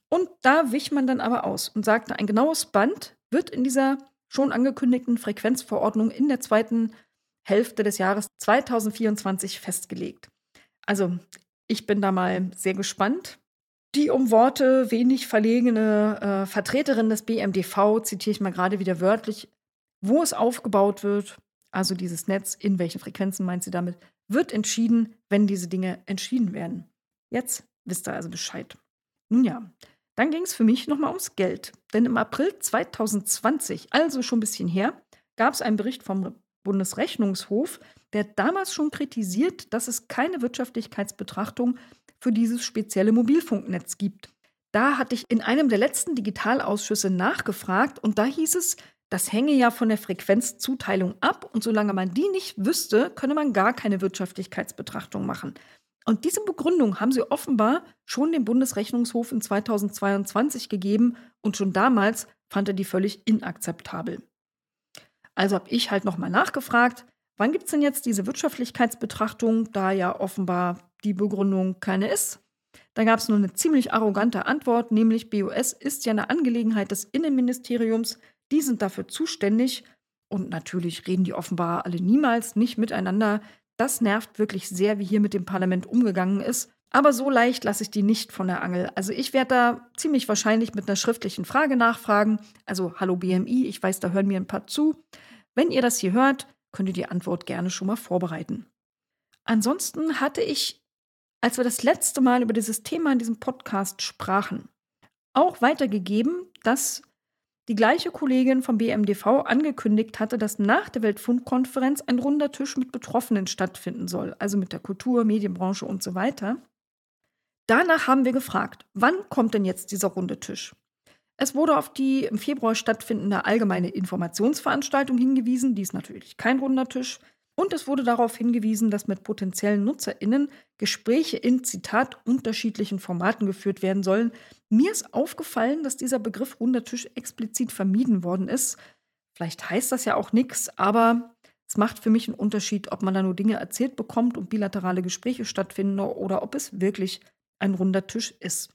Und da wich man dann aber aus und sagte, ein genaues Band wird in dieser schon angekündigten Frequenzverordnung in der zweiten Hälfte des Jahres 2024 festgelegt. Also, ich bin da mal sehr gespannt. Die um Worte wenig verlegene äh, Vertreterin des BMDV zitiere ich mal gerade wieder wörtlich, wo es aufgebaut wird, also dieses Netz, in welchen Frequenzen meint sie damit, wird entschieden, wenn diese Dinge entschieden werden. Jetzt wisst ihr also Bescheid. Nun ja, dann ging es für mich nochmal ums Geld. Denn im April 2020, also schon ein bisschen her, gab es einen Bericht vom Bundesrechnungshof, der damals schon kritisiert, dass es keine Wirtschaftlichkeitsbetrachtung für dieses spezielle Mobilfunknetz gibt. Da hatte ich in einem der letzten Digitalausschüsse nachgefragt und da hieß es, das hänge ja von der Frequenzzuteilung ab und solange man die nicht wüsste, könne man gar keine Wirtschaftlichkeitsbetrachtung machen. Und diese Begründung haben sie offenbar schon dem Bundesrechnungshof in 2022 gegeben und schon damals fand er die völlig inakzeptabel. Also habe ich halt nochmal nachgefragt, wann gibt es denn jetzt diese Wirtschaftlichkeitsbetrachtung, da ja offenbar die Begründung keine ist. Da gab es nur eine ziemlich arrogante Antwort, nämlich BOS ist ja eine Angelegenheit des Innenministeriums. Die sind dafür zuständig. Und natürlich reden die offenbar alle niemals nicht miteinander. Das nervt wirklich sehr, wie hier mit dem Parlament umgegangen ist. Aber so leicht lasse ich die nicht von der Angel. Also ich werde da ziemlich wahrscheinlich mit einer schriftlichen Frage nachfragen. Also hallo BMI, ich weiß, da hören mir ein paar zu. Wenn ihr das hier hört, könnt ihr die Antwort gerne schon mal vorbereiten. Ansonsten hatte ich, als wir das letzte Mal über dieses Thema in diesem Podcast sprachen, auch weitergegeben, dass die gleiche Kollegin vom BMDV angekündigt hatte, dass nach der Weltfunkkonferenz ein runder Tisch mit Betroffenen stattfinden soll, also mit der Kultur, Medienbranche und so weiter. Danach haben wir gefragt, wann kommt denn jetzt dieser runde Tisch? Es wurde auf die im Februar stattfindende allgemeine Informationsveranstaltung hingewiesen, die ist natürlich kein runder Tisch. Und es wurde darauf hingewiesen, dass mit potenziellen NutzerInnen Gespräche in, Zitat, unterschiedlichen Formaten geführt werden sollen. Mir ist aufgefallen, dass dieser Begriff runder Tisch explizit vermieden worden ist. Vielleicht heißt das ja auch nichts, aber es macht für mich einen Unterschied, ob man da nur Dinge erzählt bekommt und bilaterale Gespräche stattfinden oder ob es wirklich ein runder Tisch ist.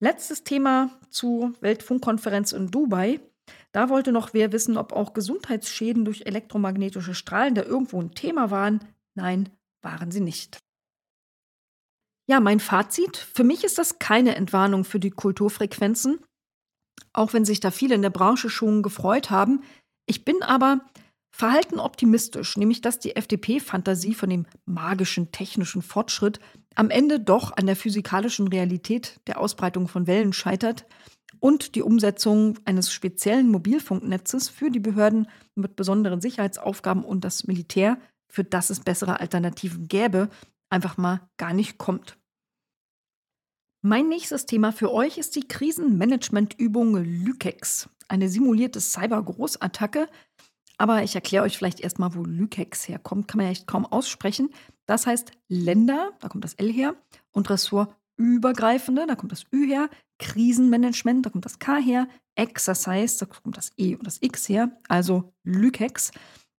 Letztes Thema zur Weltfunkkonferenz in Dubai. Da wollte noch wer wissen, ob auch Gesundheitsschäden durch elektromagnetische Strahlen da irgendwo ein Thema waren. Nein, waren sie nicht. Ja, mein Fazit. Für mich ist das keine Entwarnung für die Kulturfrequenzen, auch wenn sich da viele in der Branche schon gefreut haben. Ich bin aber verhalten optimistisch, nämlich dass die FDP-Fantasie von dem magischen technischen Fortschritt am Ende doch an der physikalischen Realität der Ausbreitung von Wellen scheitert und die Umsetzung eines speziellen Mobilfunknetzes für die Behörden mit besonderen Sicherheitsaufgaben und das Militär, für das es bessere Alternativen gäbe, einfach mal gar nicht kommt. Mein nächstes Thema für euch ist die Krisenmanagementübung Lykex, eine simulierte Cyber-Großattacke, aber ich erkläre euch vielleicht erstmal, wo Lykex herkommt. Kann man ja echt kaum aussprechen. Das heißt Länder, da kommt das L her, und Ressortübergreifende, da kommt das Ü her. Krisenmanagement, da kommt das K her. Exercise, da kommt das E und das X her. Also Lykex.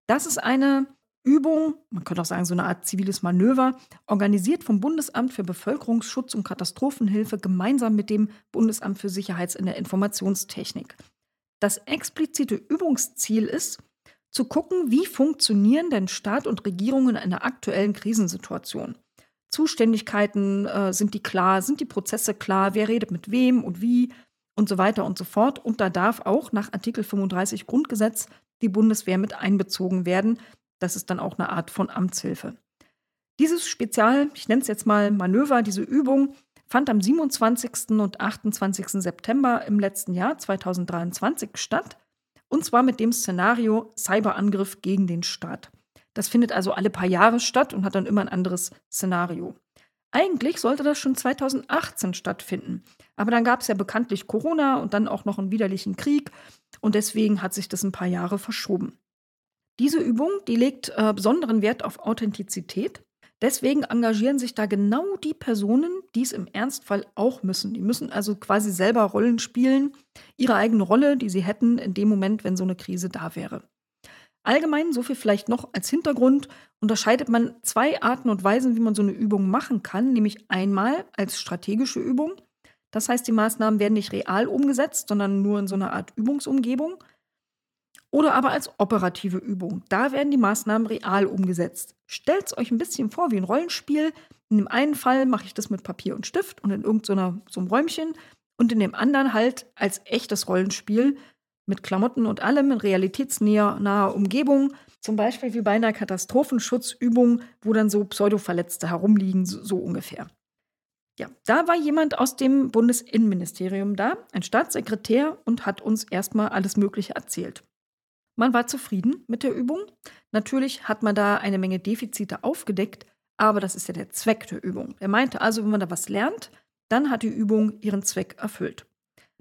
Das ist eine Übung, man könnte auch sagen, so eine Art ziviles Manöver, organisiert vom Bundesamt für Bevölkerungsschutz und Katastrophenhilfe gemeinsam mit dem Bundesamt für Sicherheits- in der Informationstechnik. Das explizite Übungsziel ist, zu gucken, wie funktionieren denn Staat und Regierung in einer aktuellen Krisensituation. Zuständigkeiten äh, sind die klar, sind die Prozesse klar, wer redet mit wem und wie und so weiter und so fort. Und da darf auch nach Artikel 35 Grundgesetz die Bundeswehr mit einbezogen werden. Das ist dann auch eine Art von Amtshilfe. Dieses Spezial, ich nenne es jetzt mal Manöver, diese Übung, fand am 27. und 28. September im letzten Jahr 2023 statt und zwar mit dem Szenario Cyberangriff gegen den Staat. Das findet also alle paar Jahre statt und hat dann immer ein anderes Szenario. Eigentlich sollte das schon 2018 stattfinden. Aber dann gab es ja bekanntlich Corona und dann auch noch einen widerlichen Krieg. Und deswegen hat sich das ein paar Jahre verschoben. Diese Übung, die legt äh, besonderen Wert auf Authentizität. Deswegen engagieren sich da genau die Personen, die es im Ernstfall auch müssen. Die müssen also quasi selber Rollen spielen, ihre eigene Rolle, die sie hätten in dem Moment, wenn so eine Krise da wäre. Allgemein, so viel vielleicht noch als Hintergrund, unterscheidet man zwei Arten und Weisen, wie man so eine Übung machen kann, nämlich einmal als strategische Übung. Das heißt, die Maßnahmen werden nicht real umgesetzt, sondern nur in so einer Art Übungsumgebung oder aber als operative Übung. Da werden die Maßnahmen real umgesetzt. Stellt es euch ein bisschen vor wie ein Rollenspiel. In dem einen Fall mache ich das mit Papier und Stift und in irgendeinem so einem Räumchen und in dem anderen halt als echtes Rollenspiel mit Klamotten und allem in realitätsnaher Umgebung. Zum Beispiel wie bei einer Katastrophenschutzübung, wo dann so Pseudoverletzte herumliegen, so, so ungefähr. Ja, da war jemand aus dem Bundesinnenministerium da, ein Staatssekretär, und hat uns erstmal alles Mögliche erzählt. Man war zufrieden mit der Übung. Natürlich hat man da eine Menge Defizite aufgedeckt, aber das ist ja der Zweck der Übung. Er meinte also, wenn man da was lernt, dann hat die Übung ihren Zweck erfüllt.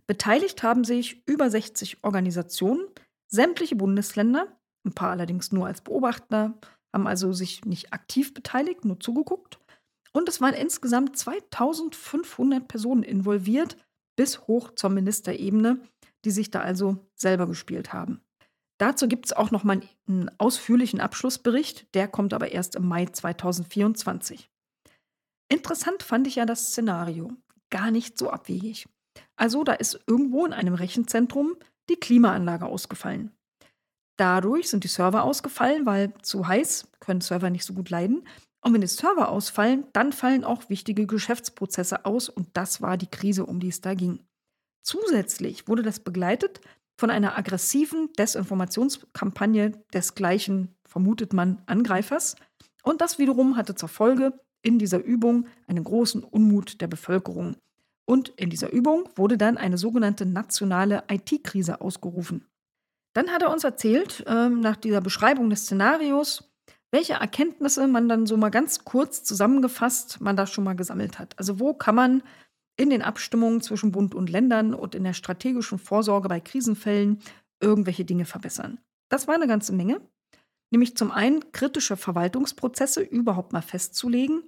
Beteiligt haben sich über 60 Organisationen, sämtliche Bundesländer, ein paar allerdings nur als Beobachter, haben also sich nicht aktiv beteiligt, nur zugeguckt. Und es waren insgesamt 2500 Personen involviert, bis hoch zur Ministerebene, die sich da also selber gespielt haben. Dazu gibt es auch noch mal einen ausführlichen Abschlussbericht, der kommt aber erst im Mai 2024. Interessant fand ich ja das Szenario. Gar nicht so abwegig. Also da ist irgendwo in einem Rechenzentrum die Klimaanlage ausgefallen. Dadurch sind die Server ausgefallen, weil zu heiß können Server nicht so gut leiden. Und wenn die Server ausfallen, dann fallen auch wichtige Geschäftsprozesse aus und das war die Krise, um die es da ging. Zusätzlich wurde das begleitet von einer aggressiven Desinformationskampagne des gleichen, vermutet man, Angreifers. Und das wiederum hatte zur Folge in dieser Übung einen großen Unmut der Bevölkerung. Und in dieser Übung wurde dann eine sogenannte nationale IT-Krise ausgerufen. Dann hat er uns erzählt, äh, nach dieser Beschreibung des Szenarios, welche Erkenntnisse man dann so mal ganz kurz zusammengefasst man da schon mal gesammelt hat. Also wo kann man in den Abstimmungen zwischen Bund und Ländern und in der strategischen Vorsorge bei Krisenfällen irgendwelche Dinge verbessern. Das war eine ganze Menge. Nämlich zum einen kritische Verwaltungsprozesse überhaupt mal festzulegen.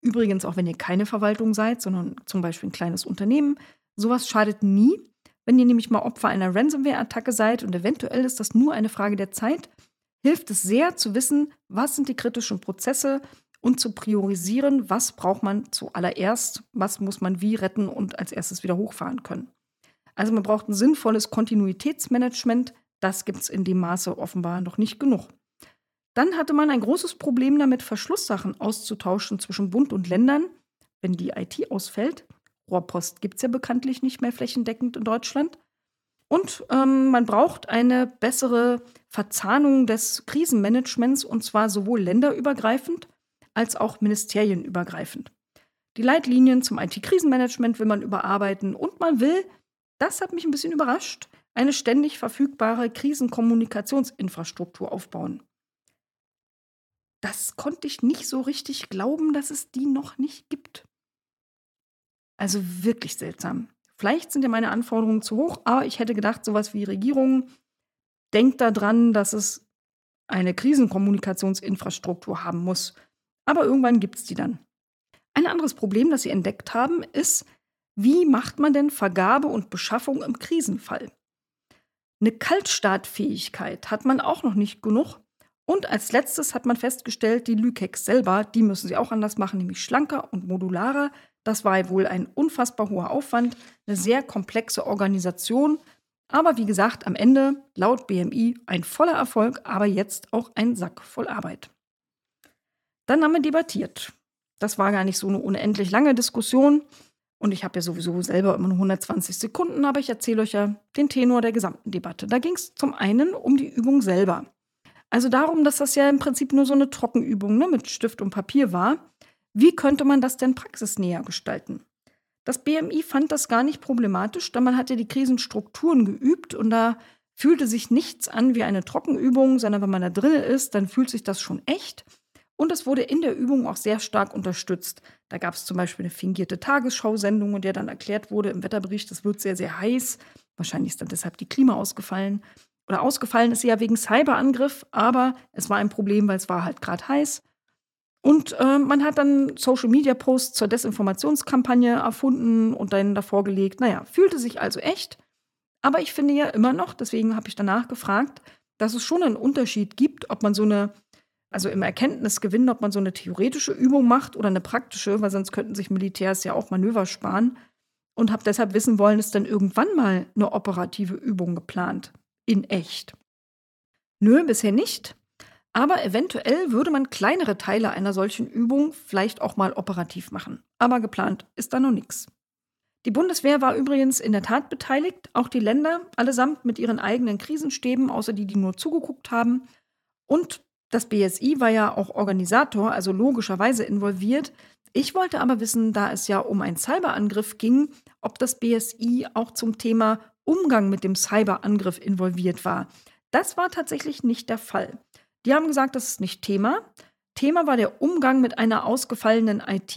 Übrigens auch wenn ihr keine Verwaltung seid, sondern zum Beispiel ein kleines Unternehmen. Sowas schadet nie. Wenn ihr nämlich mal Opfer einer Ransomware-Attacke seid und eventuell ist das nur eine Frage der Zeit, hilft es sehr zu wissen, was sind die kritischen Prozesse und zu priorisieren, was braucht man zuallererst, was muss man wie retten und als erstes wieder hochfahren können. Also man braucht ein sinnvolles Kontinuitätsmanagement, das gibt es in dem Maße offenbar noch nicht genug. Dann hatte man ein großes Problem damit, Verschlusssachen auszutauschen zwischen Bund und Ländern, wenn die IT ausfällt. Rohrpost gibt es ja bekanntlich nicht mehr flächendeckend in Deutschland. Und ähm, man braucht eine bessere Verzahnung des Krisenmanagements und zwar sowohl länderübergreifend als auch ministerienübergreifend. Die Leitlinien zum IT-Krisenmanagement will man überarbeiten und man will, das hat mich ein bisschen überrascht, eine ständig verfügbare Krisenkommunikationsinfrastruktur aufbauen. Das konnte ich nicht so richtig glauben, dass es die noch nicht gibt. Also wirklich seltsam. Vielleicht sind ja meine Anforderungen zu hoch, aber ich hätte gedacht, sowas wie Regierung denkt daran, dass es eine Krisenkommunikationsinfrastruktur haben muss. Aber irgendwann gibt es die dann. Ein anderes Problem, das sie entdeckt haben, ist, wie macht man denn Vergabe und Beschaffung im Krisenfall? Eine Kaltstartfähigkeit hat man auch noch nicht genug. Und als letztes hat man festgestellt, die Lükex selber, die müssen sie auch anders machen, nämlich schlanker und modularer. Das war wohl ein unfassbar hoher Aufwand, eine sehr komplexe Organisation. Aber wie gesagt, am Ende laut BMI ein voller Erfolg, aber jetzt auch ein Sack voll Arbeit. Dann haben wir debattiert. Das war gar nicht so eine unendlich lange Diskussion. Und ich habe ja sowieso selber immer nur 120 Sekunden, aber ich erzähle euch ja den Tenor der gesamten Debatte. Da ging es zum einen um die Übung selber. Also darum, dass das ja im Prinzip nur so eine Trockenübung ne, mit Stift und Papier war. Wie könnte man das denn praxisnäher gestalten? Das BMI fand das gar nicht problematisch, da man hatte die Krisenstrukturen geübt und da fühlte sich nichts an wie eine Trockenübung, sondern wenn man da drin ist, dann fühlt sich das schon echt. Und es wurde in der Übung auch sehr stark unterstützt. Da gab es zum Beispiel eine fingierte Tagesschausendung, in der dann erklärt wurde im Wetterbericht, es wird sehr, sehr heiß. Wahrscheinlich ist dann deshalb die Klima ausgefallen. Oder ausgefallen ist sie ja wegen Cyberangriff, aber es war ein Problem, weil es war halt gerade heiß. Und äh, man hat dann Social Media Posts zur Desinformationskampagne erfunden und dann davor gelegt. Naja, fühlte sich also echt. Aber ich finde ja immer noch, deswegen habe ich danach gefragt, dass es schon einen Unterschied gibt, ob man so eine, also im Erkenntnisgewinn, ob man so eine theoretische Übung macht oder eine praktische, weil sonst könnten sich Militärs ja auch Manöver sparen. Und habe deshalb wissen wollen, ist dann irgendwann mal eine operative Übung geplant. In echt. Nö, bisher nicht. Aber eventuell würde man kleinere Teile einer solchen Übung vielleicht auch mal operativ machen. Aber geplant ist da noch nichts. Die Bundeswehr war übrigens in der Tat beteiligt, auch die Länder, allesamt mit ihren eigenen Krisenstäben, außer die, die nur zugeguckt haben. Und das BSI war ja auch Organisator, also logischerweise involviert. Ich wollte aber wissen, da es ja um einen Cyberangriff ging, ob das BSI auch zum Thema Umgang mit dem Cyberangriff involviert war. Das war tatsächlich nicht der Fall. Die haben gesagt, das ist nicht Thema. Thema war der Umgang mit einer ausgefallenen IT.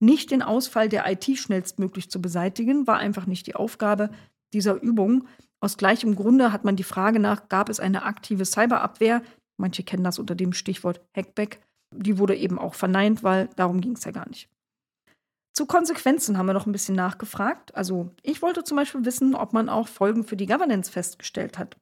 Nicht den Ausfall der IT schnellstmöglich zu beseitigen, war einfach nicht die Aufgabe dieser Übung. Aus gleichem Grunde hat man die Frage nach, gab es eine aktive Cyberabwehr? Manche kennen das unter dem Stichwort Hackback. Die wurde eben auch verneint, weil darum ging es ja gar nicht. Zu Konsequenzen haben wir noch ein bisschen nachgefragt. Also ich wollte zum Beispiel wissen, ob man auch Folgen für die Governance festgestellt hat.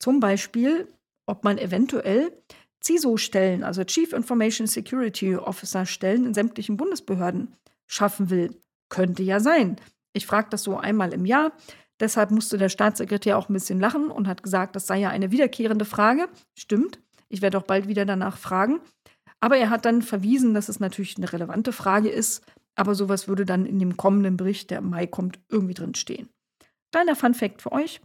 Zum Beispiel, ob man eventuell CISO-Stellen, also Chief Information Security Officer-Stellen in sämtlichen Bundesbehörden schaffen will. Könnte ja sein. Ich frage das so einmal im Jahr. Deshalb musste der Staatssekretär auch ein bisschen lachen und hat gesagt, das sei ja eine wiederkehrende Frage. Stimmt. Ich werde auch bald wieder danach fragen. Aber er hat dann verwiesen, dass es natürlich eine relevante Frage ist. Aber sowas würde dann in dem kommenden Bericht, der im Mai kommt, irgendwie drin stehen. Kleiner Fun Fact für euch.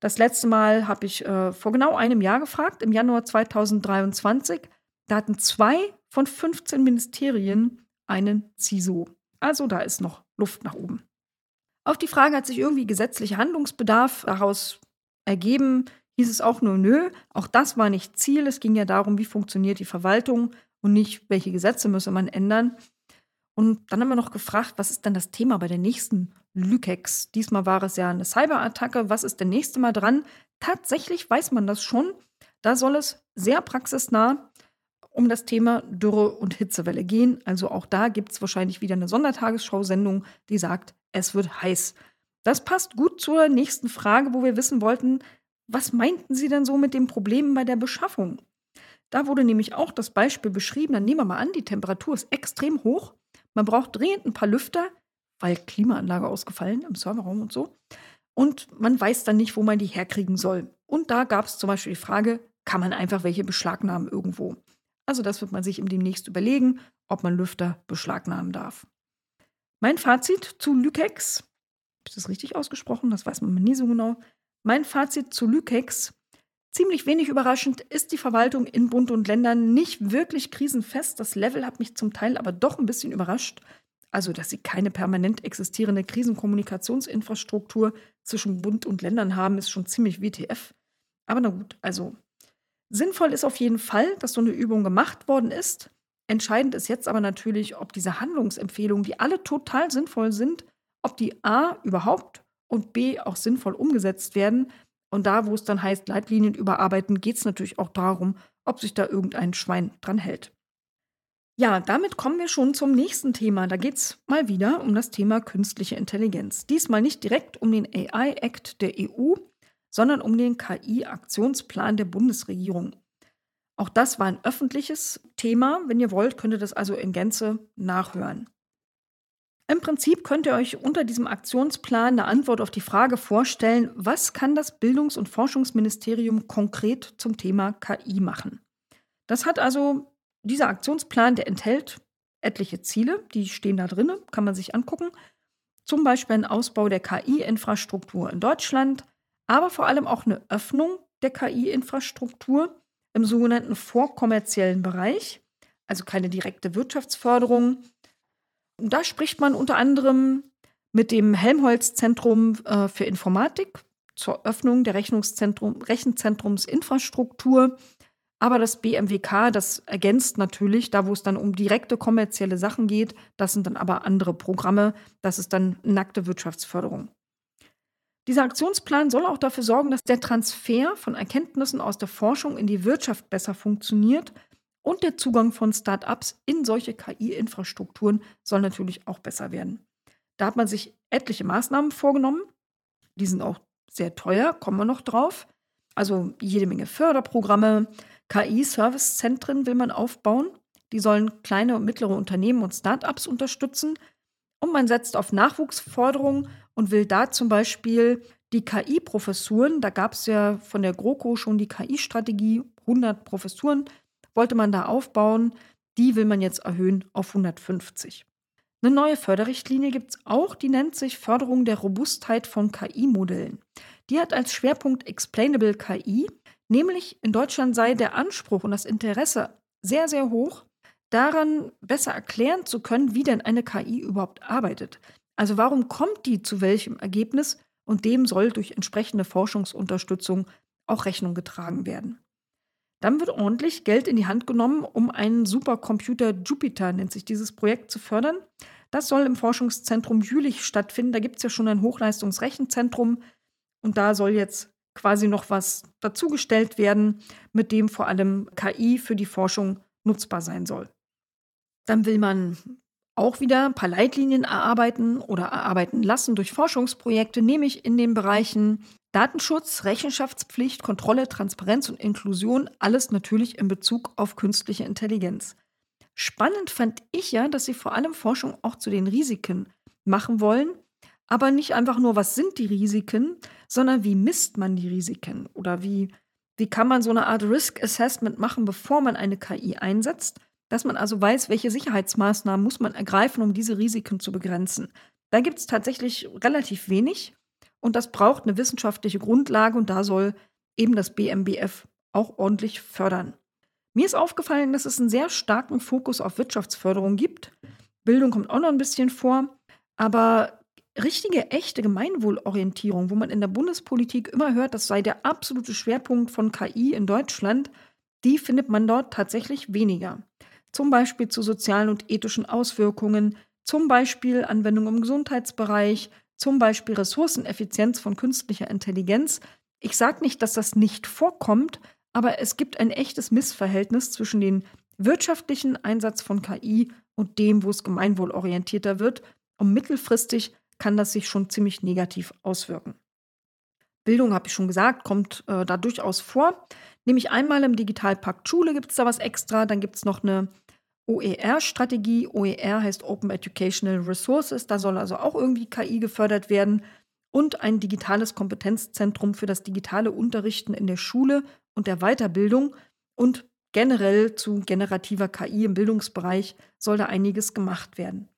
Das letzte Mal habe ich äh, vor genau einem Jahr gefragt, im Januar 2023. Da hatten zwei von 15 Ministerien einen CISO. Also da ist noch Luft nach oben. Auf die Frage hat sich irgendwie gesetzlicher Handlungsbedarf daraus ergeben, hieß es auch nur, nö, auch das war nicht Ziel. Es ging ja darum, wie funktioniert die Verwaltung und nicht, welche Gesetze müsse man ändern. Und dann haben wir noch gefragt, was ist denn das Thema bei der nächsten Lükex. Diesmal war es ja eine Cyberattacke. Was ist der nächste Mal dran? Tatsächlich weiß man das schon. Da soll es sehr praxisnah um das Thema Dürre und Hitzewelle gehen. Also auch da gibt es wahrscheinlich wieder eine Sondertagesschau-Sendung, die sagt, es wird heiß. Das passt gut zur nächsten Frage, wo wir wissen wollten, was meinten Sie denn so mit den Problemen bei der Beschaffung? Da wurde nämlich auch das Beispiel beschrieben, dann nehmen wir mal an, die Temperatur ist extrem hoch, man braucht dringend ein paar Lüfter, weil Klimaanlage ausgefallen im Serverraum und so. Und man weiß dann nicht, wo man die herkriegen soll. Und da gab es zum Beispiel die Frage, kann man einfach welche beschlagnahmen irgendwo? Also das wird man sich demnächst überlegen, ob man Lüfter beschlagnahmen darf. Mein Fazit zu Lükex, ich das richtig ausgesprochen? Das weiß man nie so genau. Mein Fazit zu Lükex, ziemlich wenig überraschend, ist die Verwaltung in Bund und Ländern nicht wirklich krisenfest. Das Level hat mich zum Teil aber doch ein bisschen überrascht. Also, dass sie keine permanent existierende Krisenkommunikationsinfrastruktur zwischen Bund und Ländern haben, ist schon ziemlich WTF. Aber na gut, also sinnvoll ist auf jeden Fall, dass so eine Übung gemacht worden ist. Entscheidend ist jetzt aber natürlich, ob diese Handlungsempfehlungen, die alle total sinnvoll sind, ob die A überhaupt und B auch sinnvoll umgesetzt werden. Und da, wo es dann heißt, Leitlinien überarbeiten, geht es natürlich auch darum, ob sich da irgendein Schwein dran hält. Ja, damit kommen wir schon zum nächsten Thema. Da geht es mal wieder um das Thema künstliche Intelligenz. Diesmal nicht direkt um den AI-Act der EU, sondern um den KI-Aktionsplan der Bundesregierung. Auch das war ein öffentliches Thema. Wenn ihr wollt, könnt ihr das also in Gänze nachhören. Im Prinzip könnt ihr euch unter diesem Aktionsplan eine Antwort auf die Frage vorstellen, was kann das Bildungs- und Forschungsministerium konkret zum Thema KI machen? Das hat also dieser Aktionsplan, der enthält etliche Ziele, die stehen da drin, kann man sich angucken. Zum Beispiel ein Ausbau der KI-Infrastruktur in Deutschland, aber vor allem auch eine Öffnung der KI-Infrastruktur im sogenannten vorkommerziellen Bereich, also keine direkte Wirtschaftsförderung. Und da spricht man unter anderem mit dem Helmholtz-Zentrum äh, für Informatik zur Öffnung der Rechnungszentrum, Rechenzentrumsinfrastruktur aber das BMWK, das ergänzt natürlich, da wo es dann um direkte kommerzielle Sachen geht, das sind dann aber andere Programme, das ist dann nackte Wirtschaftsförderung. Dieser Aktionsplan soll auch dafür sorgen, dass der Transfer von Erkenntnissen aus der Forschung in die Wirtschaft besser funktioniert und der Zugang von Start-ups in solche KI-Infrastrukturen soll natürlich auch besser werden. Da hat man sich etliche Maßnahmen vorgenommen. Die sind auch sehr teuer, kommen wir noch drauf. Also jede Menge Förderprogramme, KI-Servicezentren will man aufbauen. Die sollen kleine und mittlere Unternehmen und Start-ups unterstützen. Und man setzt auf Nachwuchsforderungen und will da zum Beispiel die KI-Professuren, da gab es ja von der GroKo schon die KI-Strategie, 100 Professuren wollte man da aufbauen. Die will man jetzt erhöhen auf 150. Eine neue Förderrichtlinie gibt es auch, die nennt sich Förderung der Robustheit von KI-Modellen. Die hat als Schwerpunkt Explainable KI Nämlich in Deutschland sei der Anspruch und das Interesse sehr, sehr hoch, daran besser erklären zu können, wie denn eine KI überhaupt arbeitet. Also warum kommt die zu welchem Ergebnis und dem soll durch entsprechende Forschungsunterstützung auch Rechnung getragen werden. Dann wird ordentlich Geld in die Hand genommen, um einen Supercomputer Jupiter, nennt sich dieses Projekt, zu fördern. Das soll im Forschungszentrum Jülich stattfinden. Da gibt es ja schon ein Hochleistungsrechenzentrum und da soll jetzt quasi noch was dazugestellt werden, mit dem vor allem KI für die Forschung nutzbar sein soll. Dann will man auch wieder ein paar Leitlinien erarbeiten oder erarbeiten lassen durch Forschungsprojekte, nämlich in den Bereichen Datenschutz, Rechenschaftspflicht, Kontrolle, Transparenz und Inklusion, alles natürlich in Bezug auf künstliche Intelligenz. Spannend fand ich ja, dass sie vor allem Forschung auch zu den Risiken machen wollen, aber nicht einfach nur, was sind die Risiken, sondern wie misst man die Risiken oder wie, wie kann man so eine Art Risk Assessment machen, bevor man eine KI einsetzt, dass man also weiß, welche Sicherheitsmaßnahmen muss man ergreifen, um diese Risiken zu begrenzen. Da gibt es tatsächlich relativ wenig und das braucht eine wissenschaftliche Grundlage und da soll eben das BMBF auch ordentlich fördern. Mir ist aufgefallen, dass es einen sehr starken Fokus auf Wirtschaftsförderung gibt. Bildung kommt auch noch ein bisschen vor, aber richtige, echte Gemeinwohlorientierung, wo man in der Bundespolitik immer hört, das sei der absolute Schwerpunkt von KI in Deutschland, die findet man dort tatsächlich weniger. Zum Beispiel zu sozialen und ethischen Auswirkungen, zum Beispiel Anwendung im Gesundheitsbereich, zum Beispiel Ressourceneffizienz von künstlicher Intelligenz. Ich sage nicht, dass das nicht vorkommt, aber es gibt ein echtes Missverhältnis zwischen dem wirtschaftlichen Einsatz von KI und dem, wo es gemeinwohlorientierter wird. Und mittelfristig kann das sich schon ziemlich negativ auswirken. Bildung, habe ich schon gesagt, kommt äh, da durchaus vor. Nämlich einmal im Digitalpakt Schule gibt es da was extra, dann gibt es noch eine OER-Strategie. OER heißt Open Educational Resources. Da soll also auch irgendwie KI gefördert werden. Und ein digitales Kompetenzzentrum für das digitale Unterrichten in der Schule und der Weiterbildung. Und generell zu generativer KI im Bildungsbereich soll da einiges gemacht werden.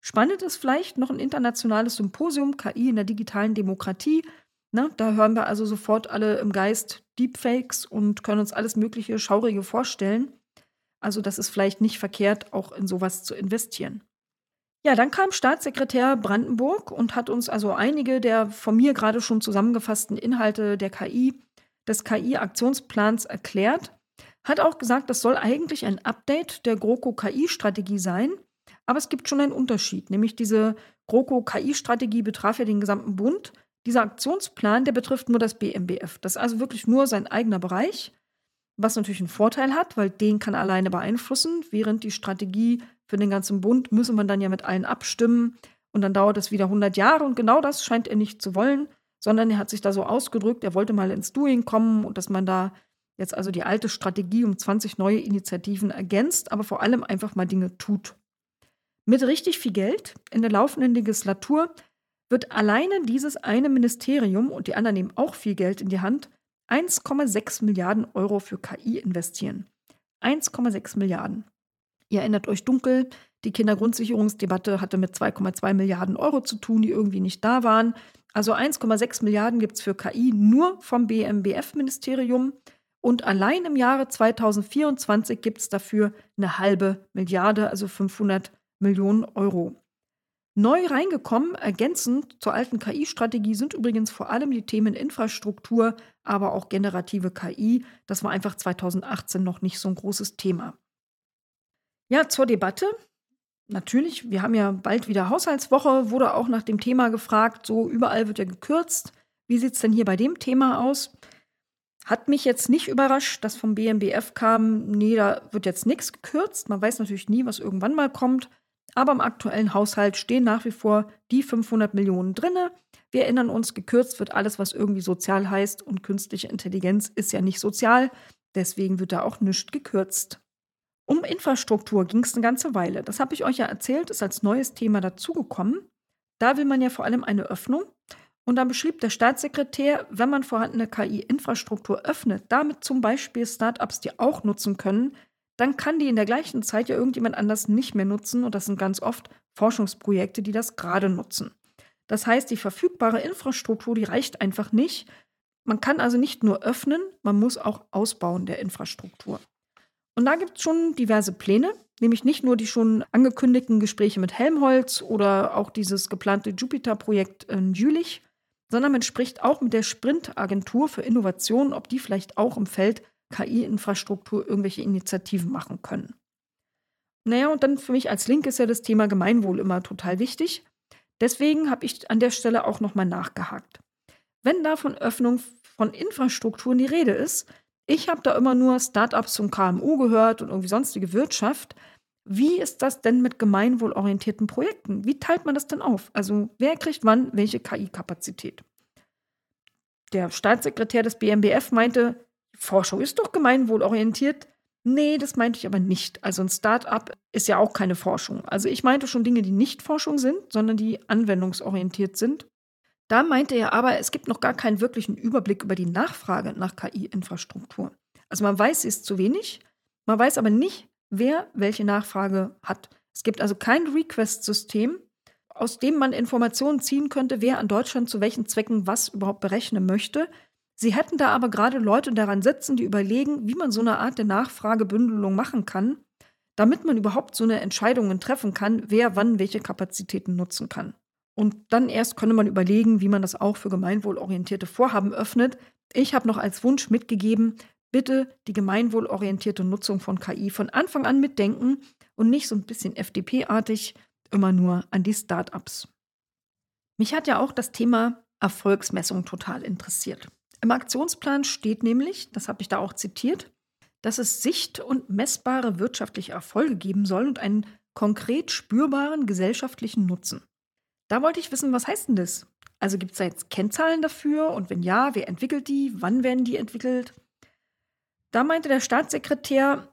Spannend ist vielleicht noch ein internationales Symposium KI in der digitalen Demokratie. Na, da hören wir also sofort alle im Geist Deepfakes und können uns alles mögliche Schaurige vorstellen. Also das ist vielleicht nicht verkehrt, auch in sowas zu investieren. Ja, dann kam Staatssekretär Brandenburg und hat uns also einige der von mir gerade schon zusammengefassten Inhalte der KI, des KI-Aktionsplans erklärt. Hat auch gesagt, das soll eigentlich ein Update der GroKo-KI-Strategie sein. Aber es gibt schon einen Unterschied, nämlich diese GroKo-KI-Strategie betraf ja den gesamten Bund. Dieser Aktionsplan, der betrifft nur das BMBF. Das ist also wirklich nur sein eigener Bereich was natürlich einen Vorteil hat, weil den kann er alleine beeinflussen, während die Strategie für den ganzen Bund müsse man dann ja mit allen abstimmen und dann dauert das wieder 100 Jahre und genau das scheint er nicht zu wollen, sondern er hat sich da so ausgedrückt, er wollte mal ins Doing kommen und dass man da jetzt also die alte Strategie um 20 neue Initiativen ergänzt, aber vor allem einfach mal Dinge tut. Mit richtig viel Geld in der laufenden Legislatur wird alleine dieses eine Ministerium und die anderen nehmen auch viel Geld in die Hand 1,6 Milliarden Euro für KI investieren. 1,6 Milliarden. Ihr erinnert euch dunkel, die Kindergrundsicherungsdebatte hatte mit 2,2 Milliarden Euro zu tun, die irgendwie nicht da waren. Also 1,6 Milliarden gibt es für KI nur vom BMBF-Ministerium. Und allein im Jahre 2024 gibt es dafür eine halbe Milliarde, also 500 Millionen Euro. Neu reingekommen, ergänzend zur alten KI-Strategie, sind übrigens vor allem die Themen Infrastruktur, aber auch generative KI. Das war einfach 2018 noch nicht so ein großes Thema. Ja, zur Debatte. Natürlich, wir haben ja bald wieder Haushaltswoche, wurde auch nach dem Thema gefragt, so überall wird ja gekürzt. Wie sieht es denn hier bei dem Thema aus? Hat mich jetzt nicht überrascht, dass vom BMBF kam, nee, da wird jetzt nichts gekürzt. Man weiß natürlich nie, was irgendwann mal kommt. Aber im aktuellen Haushalt stehen nach wie vor die 500 Millionen drinne. Wir erinnern uns, gekürzt wird alles, was irgendwie sozial heißt und künstliche Intelligenz ist ja nicht sozial. Deswegen wird da auch nichts gekürzt. Um Infrastruktur ging es eine ganze Weile. Das habe ich euch ja erzählt, ist als neues Thema dazugekommen. Da will man ja vor allem eine Öffnung. Und dann beschrieb der Staatssekretär, wenn man vorhandene KI-Infrastruktur öffnet, damit zum Beispiel Startups die auch nutzen können, dann kann die in der gleichen Zeit ja irgendjemand anders nicht mehr nutzen. Und das sind ganz oft Forschungsprojekte, die das gerade nutzen. Das heißt, die verfügbare Infrastruktur, die reicht einfach nicht. Man kann also nicht nur öffnen, man muss auch ausbauen der Infrastruktur. Und da gibt es schon diverse Pläne, nämlich nicht nur die schon angekündigten Gespräche mit Helmholtz oder auch dieses geplante Jupiter-Projekt in Jülich, sondern man spricht auch mit der Sprint-Agentur für Innovation, ob die vielleicht auch im Feld KI-Infrastruktur irgendwelche Initiativen machen können. Naja, und dann für mich als Link ist ja das Thema Gemeinwohl immer total wichtig. Deswegen habe ich an der Stelle auch nochmal nachgehakt. Wenn da von Öffnung von Infrastrukturen die Rede ist, ich habe da immer nur Startups zum KMU gehört und irgendwie sonstige Wirtschaft. wie ist das denn mit gemeinwohlorientierten Projekten? Wie teilt man das denn auf? Also wer kriegt wann welche KI-Kapazität? Der Staatssekretär des BMBF meinte, Forschung ist doch gemeinwohlorientiert. Nee, das meinte ich aber nicht. Also ein Start-up ist ja auch keine Forschung. Also ich meinte schon Dinge, die nicht Forschung sind, sondern die anwendungsorientiert sind. Da meinte er aber, es gibt noch gar keinen wirklichen Überblick über die Nachfrage nach KI-Infrastruktur. Also man weiß, sie ist zu wenig, man weiß aber nicht, wer welche Nachfrage hat. Es gibt also kein Request-System, aus dem man Informationen ziehen könnte, wer an Deutschland zu welchen Zwecken was überhaupt berechnen möchte. Sie hätten da aber gerade Leute daran sitzen, die überlegen, wie man so eine Art der Nachfragebündelung machen kann, damit man überhaupt so eine Entscheidungen treffen kann, wer wann welche Kapazitäten nutzen kann. Und dann erst könne man überlegen, wie man das auch für gemeinwohlorientierte Vorhaben öffnet. Ich habe noch als Wunsch mitgegeben, bitte die gemeinwohlorientierte Nutzung von KI von Anfang an mitdenken und nicht so ein bisschen FDP-artig immer nur an die Start-ups. Mich hat ja auch das Thema Erfolgsmessung total interessiert. Im Aktionsplan steht nämlich, das habe ich da auch zitiert, dass es sicht- und messbare wirtschaftliche Erfolge geben soll und einen konkret spürbaren gesellschaftlichen Nutzen. Da wollte ich wissen, was heißt denn das? Also gibt es da jetzt Kennzahlen dafür und wenn ja, wer entwickelt die? Wann werden die entwickelt? Da meinte der Staatssekretär,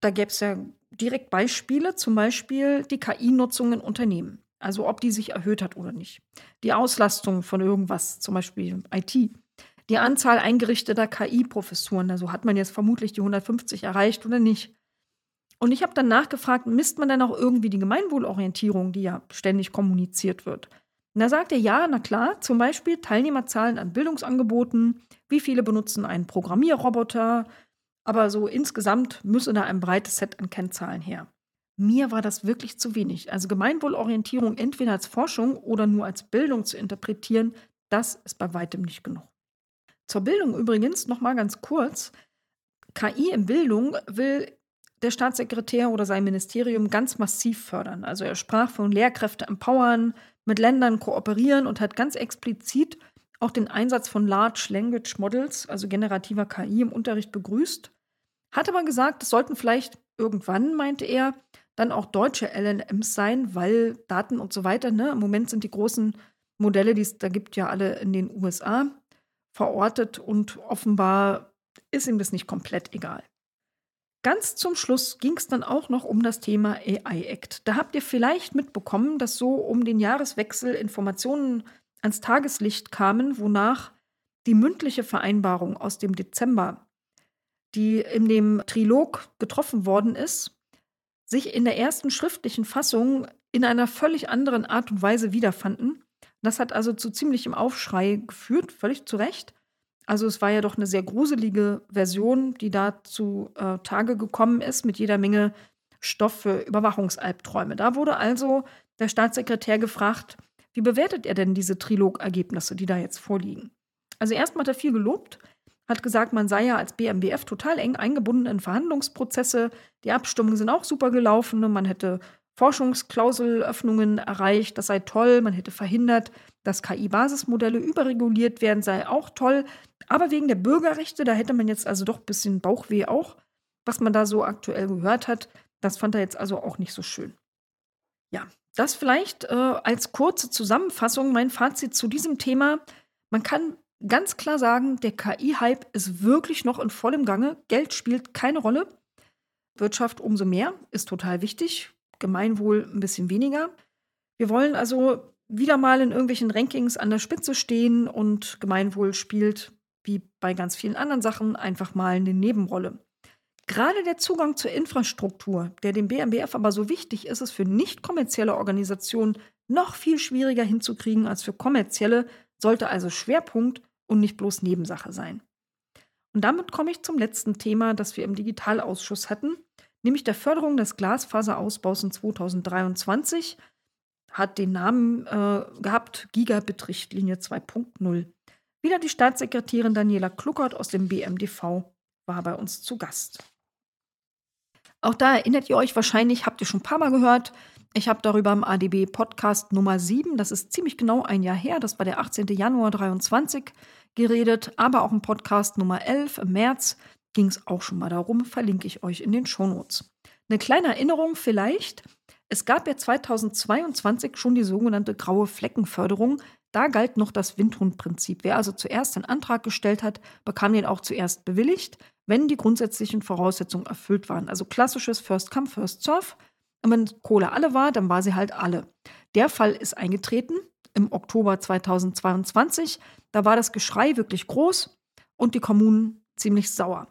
da gäbe es ja direkt Beispiele, zum Beispiel die KI-Nutzung in Unternehmen. Also ob die sich erhöht hat oder nicht. Die Auslastung von irgendwas, zum Beispiel IT. Die Anzahl eingerichteter KI-Professuren, also hat man jetzt vermutlich die 150 erreicht oder nicht. Und ich habe dann nachgefragt, misst man dann auch irgendwie die Gemeinwohlorientierung, die ja ständig kommuniziert wird? Und da sagt er, ja, na klar, zum Beispiel Teilnehmerzahlen an Bildungsangeboten, wie viele benutzen einen Programmierroboter, aber so insgesamt müsse da ein breites Set an Kennzahlen her. Mir war das wirklich zu wenig. Also Gemeinwohlorientierung entweder als Forschung oder nur als Bildung zu interpretieren, das ist bei weitem nicht genug. Zur Bildung übrigens noch mal ganz kurz. KI in Bildung will der Staatssekretär oder sein Ministerium ganz massiv fördern. Also er sprach von Lehrkräfte empowern, mit Ländern kooperieren und hat ganz explizit auch den Einsatz von Large Language Models, also generativer KI im Unterricht begrüßt, hat aber gesagt, es sollten vielleicht irgendwann, meinte er, dann auch deutsche LLMs sein, weil Daten und so weiter, ne, im Moment sind die großen Modelle, die es da gibt, ja alle in den USA verortet und offenbar ist ihm das nicht komplett egal. Ganz zum Schluss ging es dann auch noch um das Thema AI Act. Da habt ihr vielleicht mitbekommen, dass so um den Jahreswechsel Informationen ans Tageslicht kamen, wonach die mündliche Vereinbarung aus dem Dezember, die in dem Trilog getroffen worden ist, sich in der ersten schriftlichen Fassung in einer völlig anderen Art und Weise wiederfanden. Das hat also zu ziemlichem Aufschrei geführt, völlig zu Recht. Also es war ja doch eine sehr gruselige Version, die da zu äh, Tage gekommen ist, mit jeder Menge Stoff für Überwachungsalbträume. Da wurde also der Staatssekretär gefragt, wie bewertet er denn diese Trilog-Ergebnisse, die da jetzt vorliegen? Also erstmal hat er viel gelobt, hat gesagt, man sei ja als BMBF total eng eingebunden in Verhandlungsprozesse. Die Abstimmungen sind auch super gelaufen. Ne? Man hätte Forschungsklauselöffnungen erreicht, das sei toll. Man hätte verhindert, dass KI-Basismodelle überreguliert werden, sei auch toll. Aber wegen der Bürgerrechte, da hätte man jetzt also doch ein bisschen Bauchweh auch, was man da so aktuell gehört hat. Das fand er jetzt also auch nicht so schön. Ja, das vielleicht äh, als kurze Zusammenfassung mein Fazit zu diesem Thema. Man kann ganz klar sagen, der KI-Hype ist wirklich noch in vollem Gange. Geld spielt keine Rolle. Wirtschaft umso mehr, ist total wichtig. Gemeinwohl ein bisschen weniger. Wir wollen also wieder mal in irgendwelchen Rankings an der Spitze stehen und Gemeinwohl spielt, wie bei ganz vielen anderen Sachen, einfach mal eine Nebenrolle. Gerade der Zugang zur Infrastruktur, der dem BMBF aber so wichtig ist, ist für nicht kommerzielle Organisationen noch viel schwieriger hinzukriegen als für kommerzielle, sollte also Schwerpunkt und nicht bloß Nebensache sein. Und damit komme ich zum letzten Thema, das wir im Digitalausschuss hatten, nämlich der Förderung des Glasfaserausbaus in 2023. Hat den Namen äh, gehabt Gigabit-Richtlinie 2.0. Wieder die Staatssekretärin Daniela Kluckert aus dem BMDV war bei uns zu Gast. Auch da erinnert ihr euch wahrscheinlich, habt ihr schon ein paar Mal gehört. Ich habe darüber im ADB Podcast Nummer 7, das ist ziemlich genau ein Jahr her, das war der 18. Januar 23, geredet. Aber auch im Podcast Nummer 11 im März ging es auch schon mal darum, verlinke ich euch in den Shownotes. Eine kleine Erinnerung vielleicht. Es gab ja 2022 schon die sogenannte graue Fleckenförderung. Da galt noch das Windhundprinzip. Wer also zuerst einen Antrag gestellt hat, bekam den auch zuerst bewilligt, wenn die grundsätzlichen Voraussetzungen erfüllt waren. Also klassisches First Come, First Serve. Und wenn Kohle alle war, dann war sie halt alle. Der Fall ist eingetreten im Oktober 2022. Da war das Geschrei wirklich groß und die Kommunen ziemlich sauer.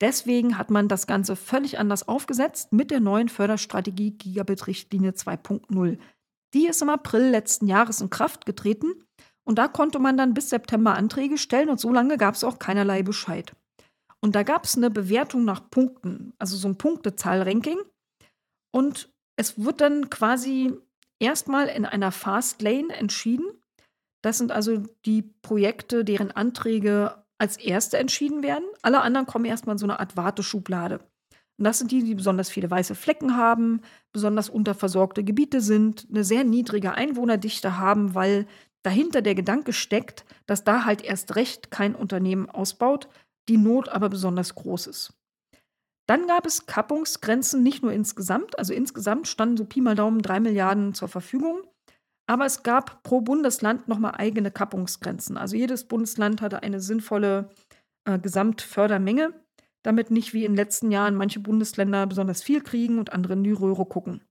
Deswegen hat man das Ganze völlig anders aufgesetzt mit der neuen Förderstrategie Gigabit-Richtlinie 2.0. Die ist im April letzten Jahres in Kraft getreten und da konnte man dann bis September Anträge stellen und so lange gab es auch keinerlei Bescheid. Und da gab es eine Bewertung nach Punkten, also so ein Punktezahl-Ranking. Und es wird dann quasi erstmal in einer Fast Lane entschieden. Das sind also die Projekte, deren Anträge als erste entschieden werden. Alle anderen kommen erstmal in so eine Art Warteschublade. Und das sind die, die besonders viele weiße Flecken haben, besonders unterversorgte Gebiete sind, eine sehr niedrige Einwohnerdichte haben, weil dahinter der Gedanke steckt, dass da halt erst recht kein Unternehmen ausbaut, die Not aber besonders groß ist. Dann gab es Kappungsgrenzen nicht nur insgesamt, also insgesamt standen so Pi mal Daumen drei Milliarden zur Verfügung. Aber es gab pro Bundesland nochmal eigene Kappungsgrenzen. Also jedes Bundesland hatte eine sinnvolle äh, Gesamtfördermenge, damit nicht wie in den letzten Jahren manche Bundesländer besonders viel kriegen und andere in die Röhre gucken.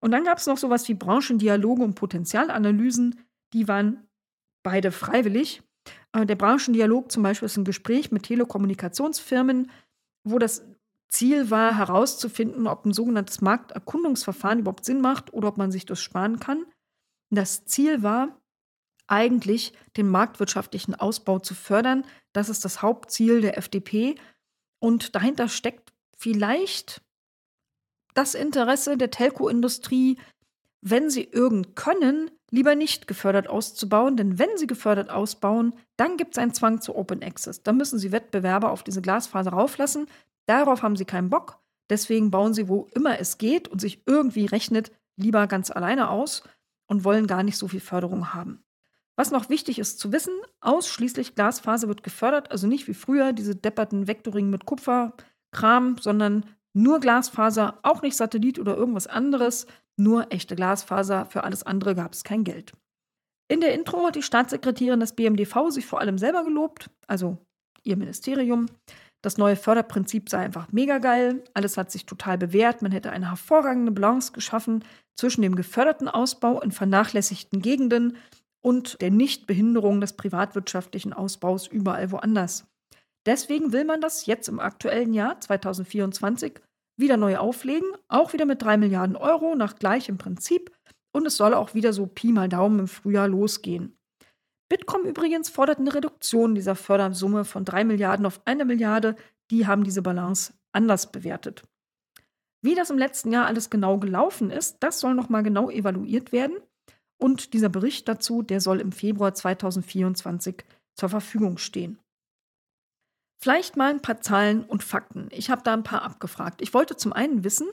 Und dann gab es noch sowas wie Branchendialoge und Potenzialanalysen. Die waren beide freiwillig. Äh, der Branchendialog zum Beispiel ist ein Gespräch mit Telekommunikationsfirmen, wo das Ziel war herauszufinden, ob ein sogenanntes Markterkundungsverfahren überhaupt Sinn macht oder ob man sich das sparen kann. Das Ziel war eigentlich, den marktwirtschaftlichen Ausbau zu fördern. Das ist das Hauptziel der FDP. Und dahinter steckt vielleicht das Interesse der Telco-Industrie, wenn sie irgend können, lieber nicht gefördert auszubauen. Denn wenn sie gefördert ausbauen, dann gibt es einen Zwang zu Open Access. Da müssen sie Wettbewerber auf diese Glasfaser rauflassen. Darauf haben sie keinen Bock. Deswegen bauen sie, wo immer es geht und sich irgendwie rechnet, lieber ganz alleine aus und wollen gar nicht so viel Förderung haben. Was noch wichtig ist zu wissen, ausschließlich Glasfaser wird gefördert, also nicht wie früher diese depperten Vektoring mit Kupferkram, sondern nur Glasfaser, auch nicht Satellit oder irgendwas anderes, nur echte Glasfaser, für alles andere gab es kein Geld. In der Intro hat die Staatssekretärin des BMDV sich vor allem selber gelobt, also ihr Ministerium. Das neue Förderprinzip sei einfach mega geil. Alles hat sich total bewährt. Man hätte eine hervorragende Balance geschaffen zwischen dem geförderten Ausbau in vernachlässigten Gegenden und der Nichtbehinderung des privatwirtschaftlichen Ausbaus überall woanders. Deswegen will man das jetzt im aktuellen Jahr 2024 wieder neu auflegen, auch wieder mit 3 Milliarden Euro nach gleichem Prinzip. Und es soll auch wieder so Pi mal Daumen im Frühjahr losgehen. Bitkom übrigens fordert eine Reduktion dieser Fördersumme von 3 Milliarden auf eine Milliarde. Die haben diese Balance anders bewertet. Wie das im letzten Jahr alles genau gelaufen ist, das soll nochmal genau evaluiert werden. Und dieser Bericht dazu, der soll im Februar 2024 zur Verfügung stehen. Vielleicht mal ein paar Zahlen und Fakten. Ich habe da ein paar abgefragt. Ich wollte zum einen wissen,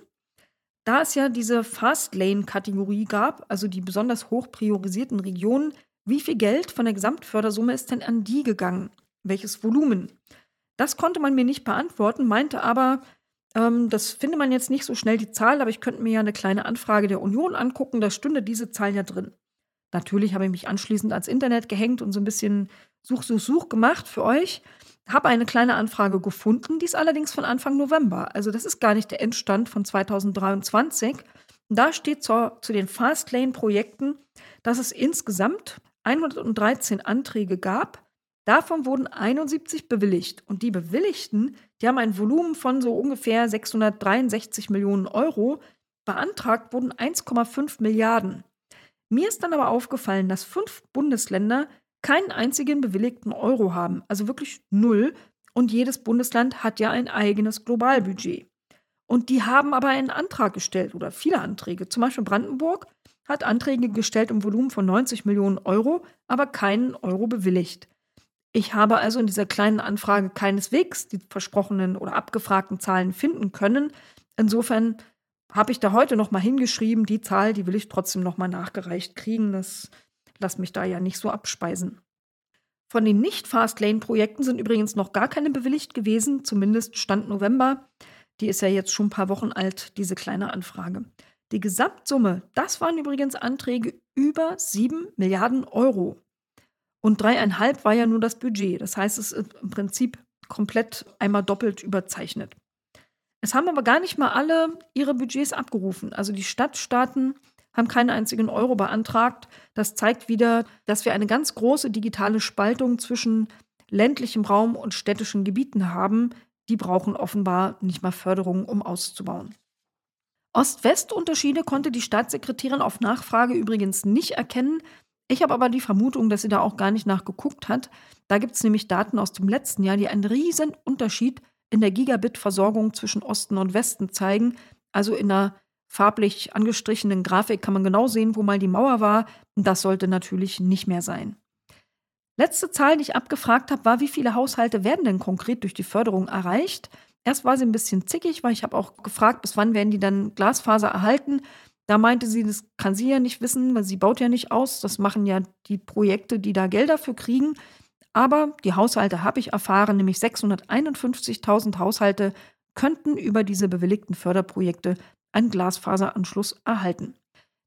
da es ja diese Fast Lane-Kategorie gab, also die besonders hoch priorisierten Regionen, wie viel Geld von der Gesamtfördersumme ist denn an die gegangen? Welches Volumen? Das konnte man mir nicht beantworten, meinte aber, ähm, das finde man jetzt nicht so schnell die Zahl, aber ich könnte mir ja eine kleine Anfrage der Union angucken, da stünde diese Zahl ja drin. Natürlich habe ich mich anschließend ans Internet gehängt und so ein bisschen Such, Such, Such gemacht für euch. Habe eine kleine Anfrage gefunden, die ist allerdings von Anfang November. Also das ist gar nicht der Endstand von 2023. Da steht zur, zu den Fastlane-Projekten, dass es insgesamt 113 Anträge gab. Davon wurden 71 bewilligt. Und die Bewilligten, die haben ein Volumen von so ungefähr 663 Millionen Euro. Beantragt wurden 1,5 Milliarden. Mir ist dann aber aufgefallen, dass fünf Bundesländer keinen einzigen bewilligten Euro haben, also wirklich null. Und jedes Bundesland hat ja ein eigenes Globalbudget. Und die haben aber einen Antrag gestellt oder viele Anträge. Zum Beispiel Brandenburg hat Anträge gestellt im Volumen von 90 Millionen Euro, aber keinen Euro bewilligt. Ich habe also in dieser kleinen Anfrage keineswegs die versprochenen oder abgefragten Zahlen finden können. Insofern habe ich da heute noch mal hingeschrieben, die Zahl, die will ich trotzdem noch mal nachgereicht kriegen. Das lass mich da ja nicht so abspeisen. Von den nicht Fastlane-Projekten sind übrigens noch gar keine bewilligt gewesen, zumindest Stand November. Die ist ja jetzt schon ein paar Wochen alt, diese kleine Anfrage. Die Gesamtsumme, das waren übrigens Anträge über 7 Milliarden Euro. Und dreieinhalb war ja nur das Budget. Das heißt, es ist im Prinzip komplett einmal doppelt überzeichnet. Es haben aber gar nicht mal alle ihre Budgets abgerufen. Also die Stadtstaaten haben keinen einzigen Euro beantragt. Das zeigt wieder, dass wir eine ganz große digitale Spaltung zwischen ländlichem Raum und städtischen Gebieten haben. Die brauchen offenbar nicht mal Förderung, um auszubauen. Ost-West-Unterschiede konnte die Staatssekretärin auf Nachfrage übrigens nicht erkennen. Ich habe aber die Vermutung, dass sie da auch gar nicht nachgeguckt hat. Da gibt es nämlich Daten aus dem letzten Jahr, die einen riesen Unterschied in der Gigabit-Versorgung zwischen Osten und Westen zeigen. Also in einer farblich angestrichenen Grafik kann man genau sehen, wo mal die Mauer war. Das sollte natürlich nicht mehr sein. Letzte Zahl, die ich abgefragt habe, war, wie viele Haushalte werden denn konkret durch die Förderung erreicht? Erst war sie ein bisschen zickig, weil ich habe auch gefragt, bis wann werden die dann Glasfaser erhalten. Da meinte sie, das kann sie ja nicht wissen, weil sie baut ja nicht aus. Das machen ja die Projekte, die da Gelder für kriegen. Aber die Haushalte habe ich erfahren, nämlich 651.000 Haushalte könnten über diese bewilligten Förderprojekte einen Glasfaseranschluss erhalten.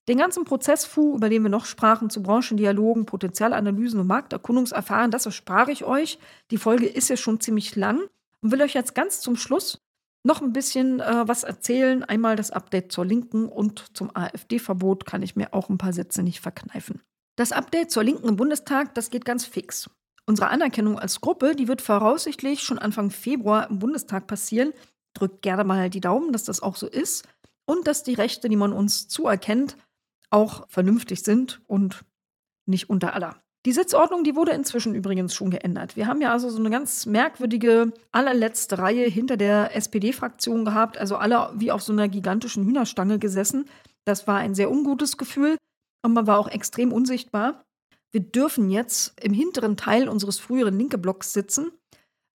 Den ganzen Prozess FU, über den wir noch sprachen, zu Branchendialogen, Potenzialanalysen und Markterkundungserfahren, das erspare ich euch. Die Folge ist ja schon ziemlich lang und will euch jetzt ganz zum Schluss noch ein bisschen äh, was erzählen. Einmal das Update zur Linken und zum AfD-Verbot kann ich mir auch ein paar Sätze nicht verkneifen. Das Update zur Linken im Bundestag, das geht ganz fix. Unsere Anerkennung als Gruppe, die wird voraussichtlich schon Anfang Februar im Bundestag passieren. Drückt gerne mal die Daumen, dass das auch so ist und dass die Rechte, die man uns zuerkennt, auch vernünftig sind und nicht unter aller. Die Sitzordnung, die wurde inzwischen übrigens schon geändert. Wir haben ja also so eine ganz merkwürdige allerletzte Reihe hinter der SPD-Fraktion gehabt, also alle wie auf so einer gigantischen Hühnerstange gesessen. Das war ein sehr ungutes Gefühl und man war auch extrem unsichtbar. Wir dürfen jetzt im hinteren Teil unseres früheren linke Blocks sitzen.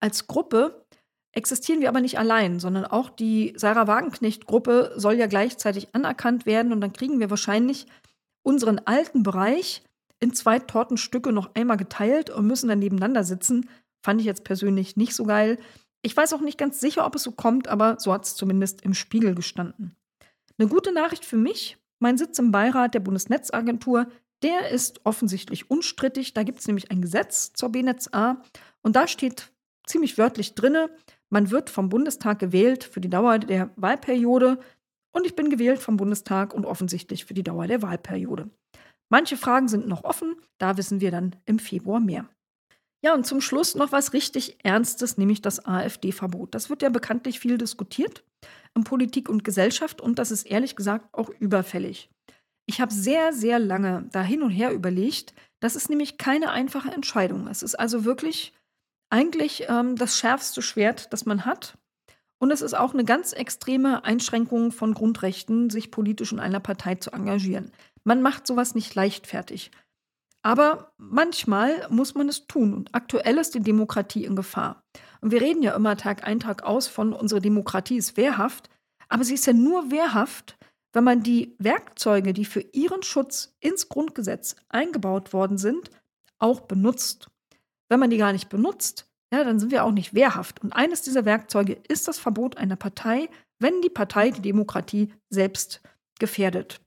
Als Gruppe existieren wir aber nicht allein, sondern auch die Sarah Wagenknecht-Gruppe soll ja gleichzeitig anerkannt werden und dann kriegen wir wahrscheinlich unseren alten Bereich in zwei Tortenstücke noch einmal geteilt und müssen dann nebeneinander sitzen. Fand ich jetzt persönlich nicht so geil. Ich weiß auch nicht ganz sicher, ob es so kommt, aber so hat es zumindest im Spiegel gestanden. Eine gute Nachricht für mich: Mein Sitz im Beirat der Bundesnetzagentur der ist offensichtlich unstrittig. Da gibt es nämlich ein Gesetz zur BNetzA und da steht ziemlich wörtlich drinne, man wird vom Bundestag gewählt für die Dauer der Wahlperiode und ich bin gewählt vom Bundestag und offensichtlich für die Dauer der Wahlperiode. Manche Fragen sind noch offen, da wissen wir dann im Februar mehr. Ja, und zum Schluss noch was richtig Ernstes, nämlich das AfD-Verbot. Das wird ja bekanntlich viel diskutiert in Politik und Gesellschaft und das ist ehrlich gesagt auch überfällig. Ich habe sehr, sehr lange da hin und her überlegt. Das ist nämlich keine einfache Entscheidung. Es ist also wirklich eigentlich ähm, das schärfste Schwert, das man hat. Und es ist auch eine ganz extreme Einschränkung von Grundrechten, sich politisch in einer Partei zu engagieren. Man macht sowas nicht leichtfertig. Aber manchmal muss man es tun. Und aktuell ist die Demokratie in Gefahr. Und wir reden ja immer Tag ein, Tag aus von, unsere Demokratie ist wehrhaft. Aber sie ist ja nur wehrhaft, wenn man die Werkzeuge, die für ihren Schutz ins Grundgesetz eingebaut worden sind, auch benutzt. Wenn man die gar nicht benutzt, ja, dann sind wir auch nicht wehrhaft. Und eines dieser Werkzeuge ist das Verbot einer Partei, wenn die Partei die Demokratie selbst gefährdet.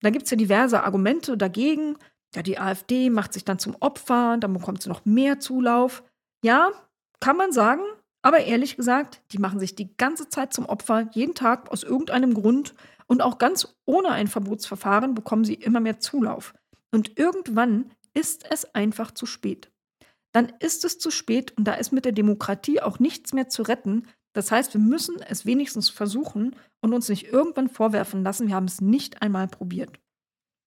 Da gibt es ja diverse Argumente dagegen. Ja, die AfD macht sich dann zum Opfer, dann bekommt sie noch mehr Zulauf. Ja, kann man sagen, aber ehrlich gesagt, die machen sich die ganze Zeit zum Opfer, jeden Tag aus irgendeinem Grund. Und auch ganz ohne ein Verbotsverfahren bekommen sie immer mehr Zulauf. Und irgendwann ist es einfach zu spät. Dann ist es zu spät und da ist mit der Demokratie auch nichts mehr zu retten. Das heißt, wir müssen es wenigstens versuchen und uns nicht irgendwann vorwerfen lassen, wir haben es nicht einmal probiert.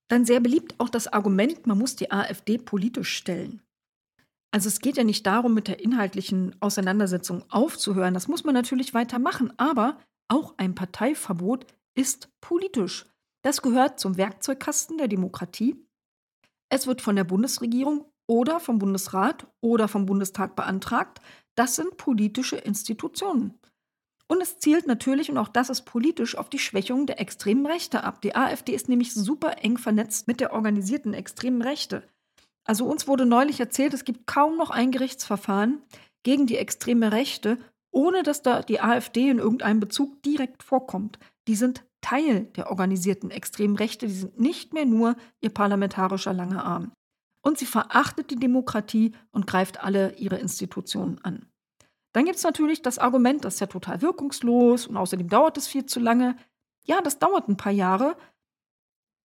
Dann sehr beliebt auch das Argument, man muss die AfD politisch stellen. Also es geht ja nicht darum, mit der inhaltlichen Auseinandersetzung aufzuhören. Das muss man natürlich weitermachen. Aber auch ein Parteiverbot ist politisch. Das gehört zum Werkzeugkasten der Demokratie. Es wird von der Bundesregierung oder vom Bundesrat oder vom Bundestag beantragt. Das sind politische Institutionen. Und es zielt natürlich, und auch das ist politisch, auf die Schwächung der extremen Rechte ab. Die AfD ist nämlich super eng vernetzt mit der organisierten extremen Rechte. Also uns wurde neulich erzählt, es gibt kaum noch ein Gerichtsverfahren gegen die extreme Rechte, ohne dass da die AfD in irgendeinem Bezug direkt vorkommt. Die sind Teil der organisierten extremen Rechte, die sind nicht mehr nur ihr parlamentarischer langer Arm. Und sie verachtet die Demokratie und greift alle ihre Institutionen an. Dann gibt es natürlich das Argument, das ist ja total wirkungslos und außerdem dauert es viel zu lange. Ja, das dauert ein paar Jahre.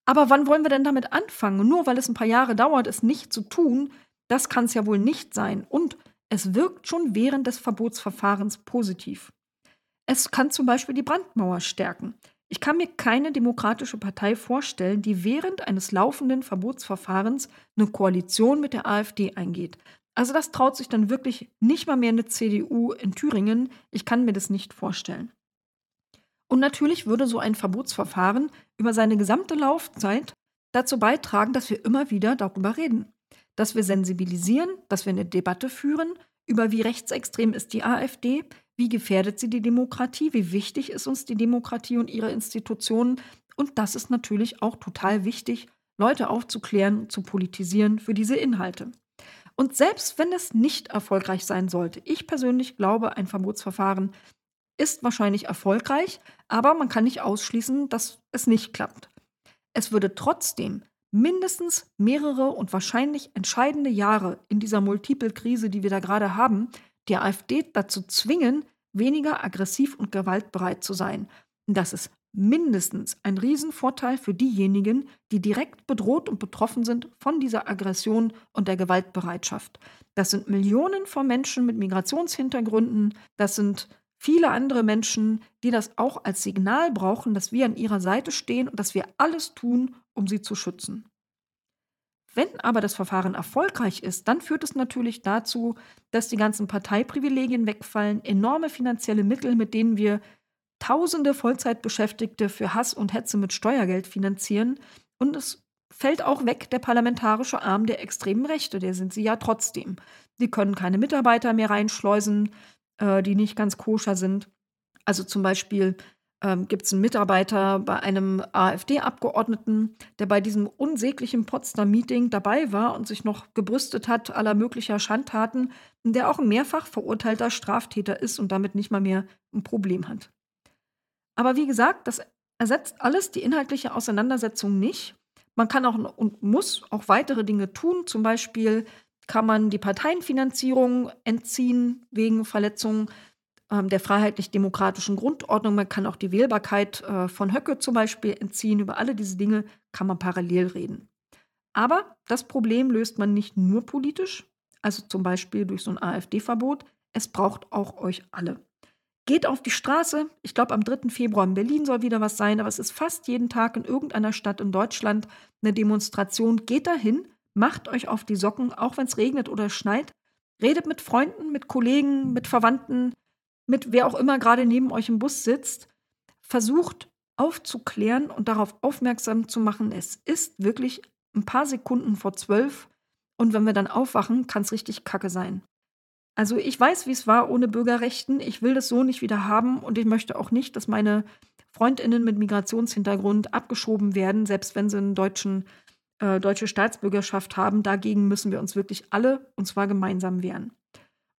Aber wann wollen wir denn damit anfangen? nur weil es ein paar Jahre dauert, es nicht zu tun, das kann es ja wohl nicht sein. Und es wirkt schon während des Verbotsverfahrens positiv. Es kann zum Beispiel die Brandmauer stärken. Ich kann mir keine demokratische Partei vorstellen, die während eines laufenden Verbotsverfahrens eine Koalition mit der AfD eingeht. Also das traut sich dann wirklich nicht mal mehr eine CDU in Thüringen. Ich kann mir das nicht vorstellen. Und natürlich würde so ein Verbotsverfahren über seine gesamte Laufzeit dazu beitragen, dass wir immer wieder darüber reden. Dass wir sensibilisieren, dass wir eine Debatte führen über wie rechtsextrem ist die AfD, wie gefährdet sie die Demokratie, wie wichtig ist uns die Demokratie und ihre Institutionen. Und das ist natürlich auch total wichtig, Leute aufzuklären, zu politisieren für diese Inhalte. Und selbst wenn es nicht erfolgreich sein sollte, ich persönlich glaube, ein Verbotsverfahren ist wahrscheinlich erfolgreich, aber man kann nicht ausschließen, dass es nicht klappt. Es würde trotzdem mindestens mehrere und wahrscheinlich entscheidende Jahre in dieser Multiple-Krise, die wir da gerade haben, die AfD dazu zwingen, weniger aggressiv und gewaltbereit zu sein. Das ist mindestens ein Riesenvorteil für diejenigen, die direkt bedroht und betroffen sind von dieser Aggression und der Gewaltbereitschaft. Das sind Millionen von Menschen mit Migrationshintergründen, das sind viele andere Menschen, die das auch als Signal brauchen, dass wir an ihrer Seite stehen und dass wir alles tun, um sie zu schützen. Wenn aber das Verfahren erfolgreich ist, dann führt es natürlich dazu, dass die ganzen Parteiprivilegien wegfallen, enorme finanzielle Mittel, mit denen wir tausende Vollzeitbeschäftigte für Hass und Hetze mit Steuergeld finanzieren. Und es fällt auch weg der parlamentarische Arm der extremen Rechte. Der sind sie ja trotzdem. Die können keine Mitarbeiter mehr reinschleusen, äh, die nicht ganz koscher sind. Also zum Beispiel ähm, gibt es einen Mitarbeiter bei einem AfD-Abgeordneten, der bei diesem unsäglichen Potsdam-Meeting dabei war und sich noch gebrüstet hat aller möglicher Schandtaten, der auch ein mehrfach verurteilter Straftäter ist und damit nicht mal mehr ein Problem hat. Aber wie gesagt, das ersetzt alles die inhaltliche Auseinandersetzung nicht. Man kann auch und muss auch weitere Dinge tun. Zum Beispiel kann man die Parteienfinanzierung entziehen wegen Verletzung ähm, der freiheitlich-demokratischen Grundordnung. Man kann auch die Wählbarkeit äh, von Höcke zum Beispiel entziehen. Über alle diese Dinge kann man parallel reden. Aber das Problem löst man nicht nur politisch, also zum Beispiel durch so ein AfD-Verbot. Es braucht auch euch alle. Geht auf die Straße. Ich glaube, am 3. Februar in Berlin soll wieder was sein, aber es ist fast jeden Tag in irgendeiner Stadt in Deutschland eine Demonstration. Geht dahin, macht euch auf die Socken, auch wenn es regnet oder schneit. Redet mit Freunden, mit Kollegen, mit Verwandten, mit wer auch immer gerade neben euch im Bus sitzt. Versucht aufzuklären und darauf aufmerksam zu machen, es ist wirklich ein paar Sekunden vor zwölf und wenn wir dann aufwachen, kann es richtig kacke sein. Also ich weiß, wie es war ohne Bürgerrechten. Ich will das so nicht wieder haben und ich möchte auch nicht, dass meine Freundinnen mit Migrationshintergrund abgeschoben werden, selbst wenn sie eine äh, deutsche Staatsbürgerschaft haben. Dagegen müssen wir uns wirklich alle, und zwar gemeinsam wehren.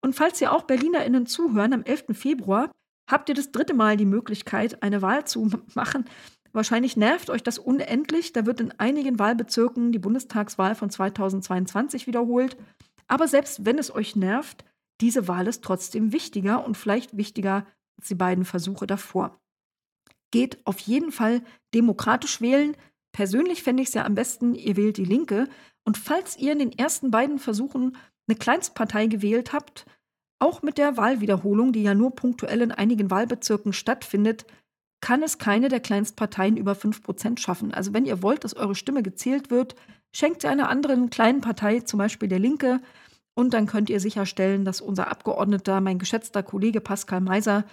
Und falls ihr auch BerlinerInnen zuhören, am 11. Februar habt ihr das dritte Mal die Möglichkeit, eine Wahl zu machen. Wahrscheinlich nervt euch das unendlich. Da wird in einigen Wahlbezirken die Bundestagswahl von 2022 wiederholt. Aber selbst wenn es euch nervt, diese Wahl ist trotzdem wichtiger und vielleicht wichtiger als die beiden Versuche davor. Geht auf jeden Fall demokratisch wählen. Persönlich fände ich es ja am besten, ihr wählt die Linke. Und falls ihr in den ersten beiden Versuchen eine Kleinstpartei gewählt habt, auch mit der Wahlwiederholung, die ja nur punktuell in einigen Wahlbezirken stattfindet, kann es keine der Kleinstparteien über 5% schaffen. Also wenn ihr wollt, dass eure Stimme gezählt wird, schenkt sie einer anderen kleinen Partei, zum Beispiel der Linke, und dann könnt ihr sicherstellen, dass unser Abgeordneter, mein geschätzter Kollege Pascal Meiser,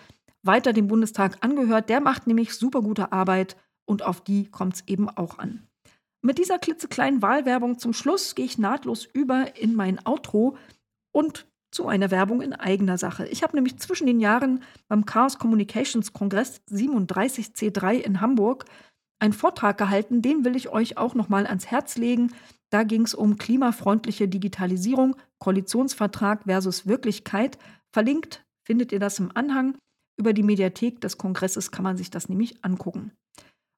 weiter dem Bundestag angehört. Der macht nämlich super gute Arbeit und auf die kommt es eben auch an. Mit dieser klitzekleinen Wahlwerbung zum Schluss gehe ich nahtlos über in mein Outro und zu einer Werbung in eigener Sache. Ich habe nämlich zwischen den Jahren beim Chaos Communications Kongress 37C3 in Hamburg einen Vortrag gehalten, den will ich euch auch nochmal ans Herz legen. Da ging es um klimafreundliche Digitalisierung, Koalitionsvertrag versus Wirklichkeit. Verlinkt findet ihr das im Anhang. Über die Mediathek des Kongresses kann man sich das nämlich angucken.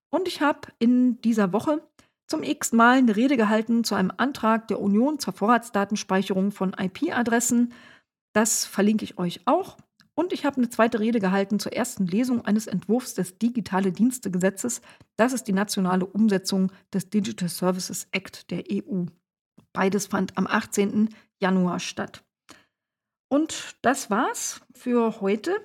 Und ich habe in dieser Woche zum x Mal eine Rede gehalten zu einem Antrag der Union zur Vorratsdatenspeicherung von IP-Adressen. Das verlinke ich euch auch. Und ich habe eine zweite Rede gehalten zur ersten Lesung eines Entwurfs des Digitale Dienstegesetzes. Das ist die nationale Umsetzung des Digital Services Act der EU. Beides fand am 18. Januar statt. Und das war's für heute.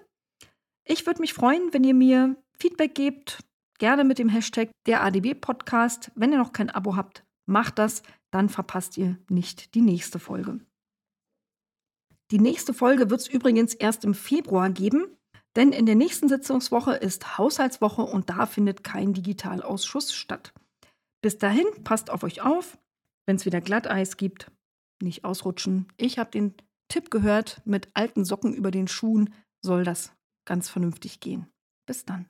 Ich würde mich freuen, wenn ihr mir Feedback gebt, gerne mit dem Hashtag der ADB Podcast. Wenn ihr noch kein Abo habt, macht das, dann verpasst ihr nicht die nächste Folge. Die nächste Folge wird es übrigens erst im Februar geben, denn in der nächsten Sitzungswoche ist Haushaltswoche und da findet kein Digitalausschuss statt. Bis dahin, passt auf euch auf. Wenn es wieder Glatteis gibt, nicht ausrutschen. Ich habe den Tipp gehört, mit alten Socken über den Schuhen soll das ganz vernünftig gehen. Bis dann.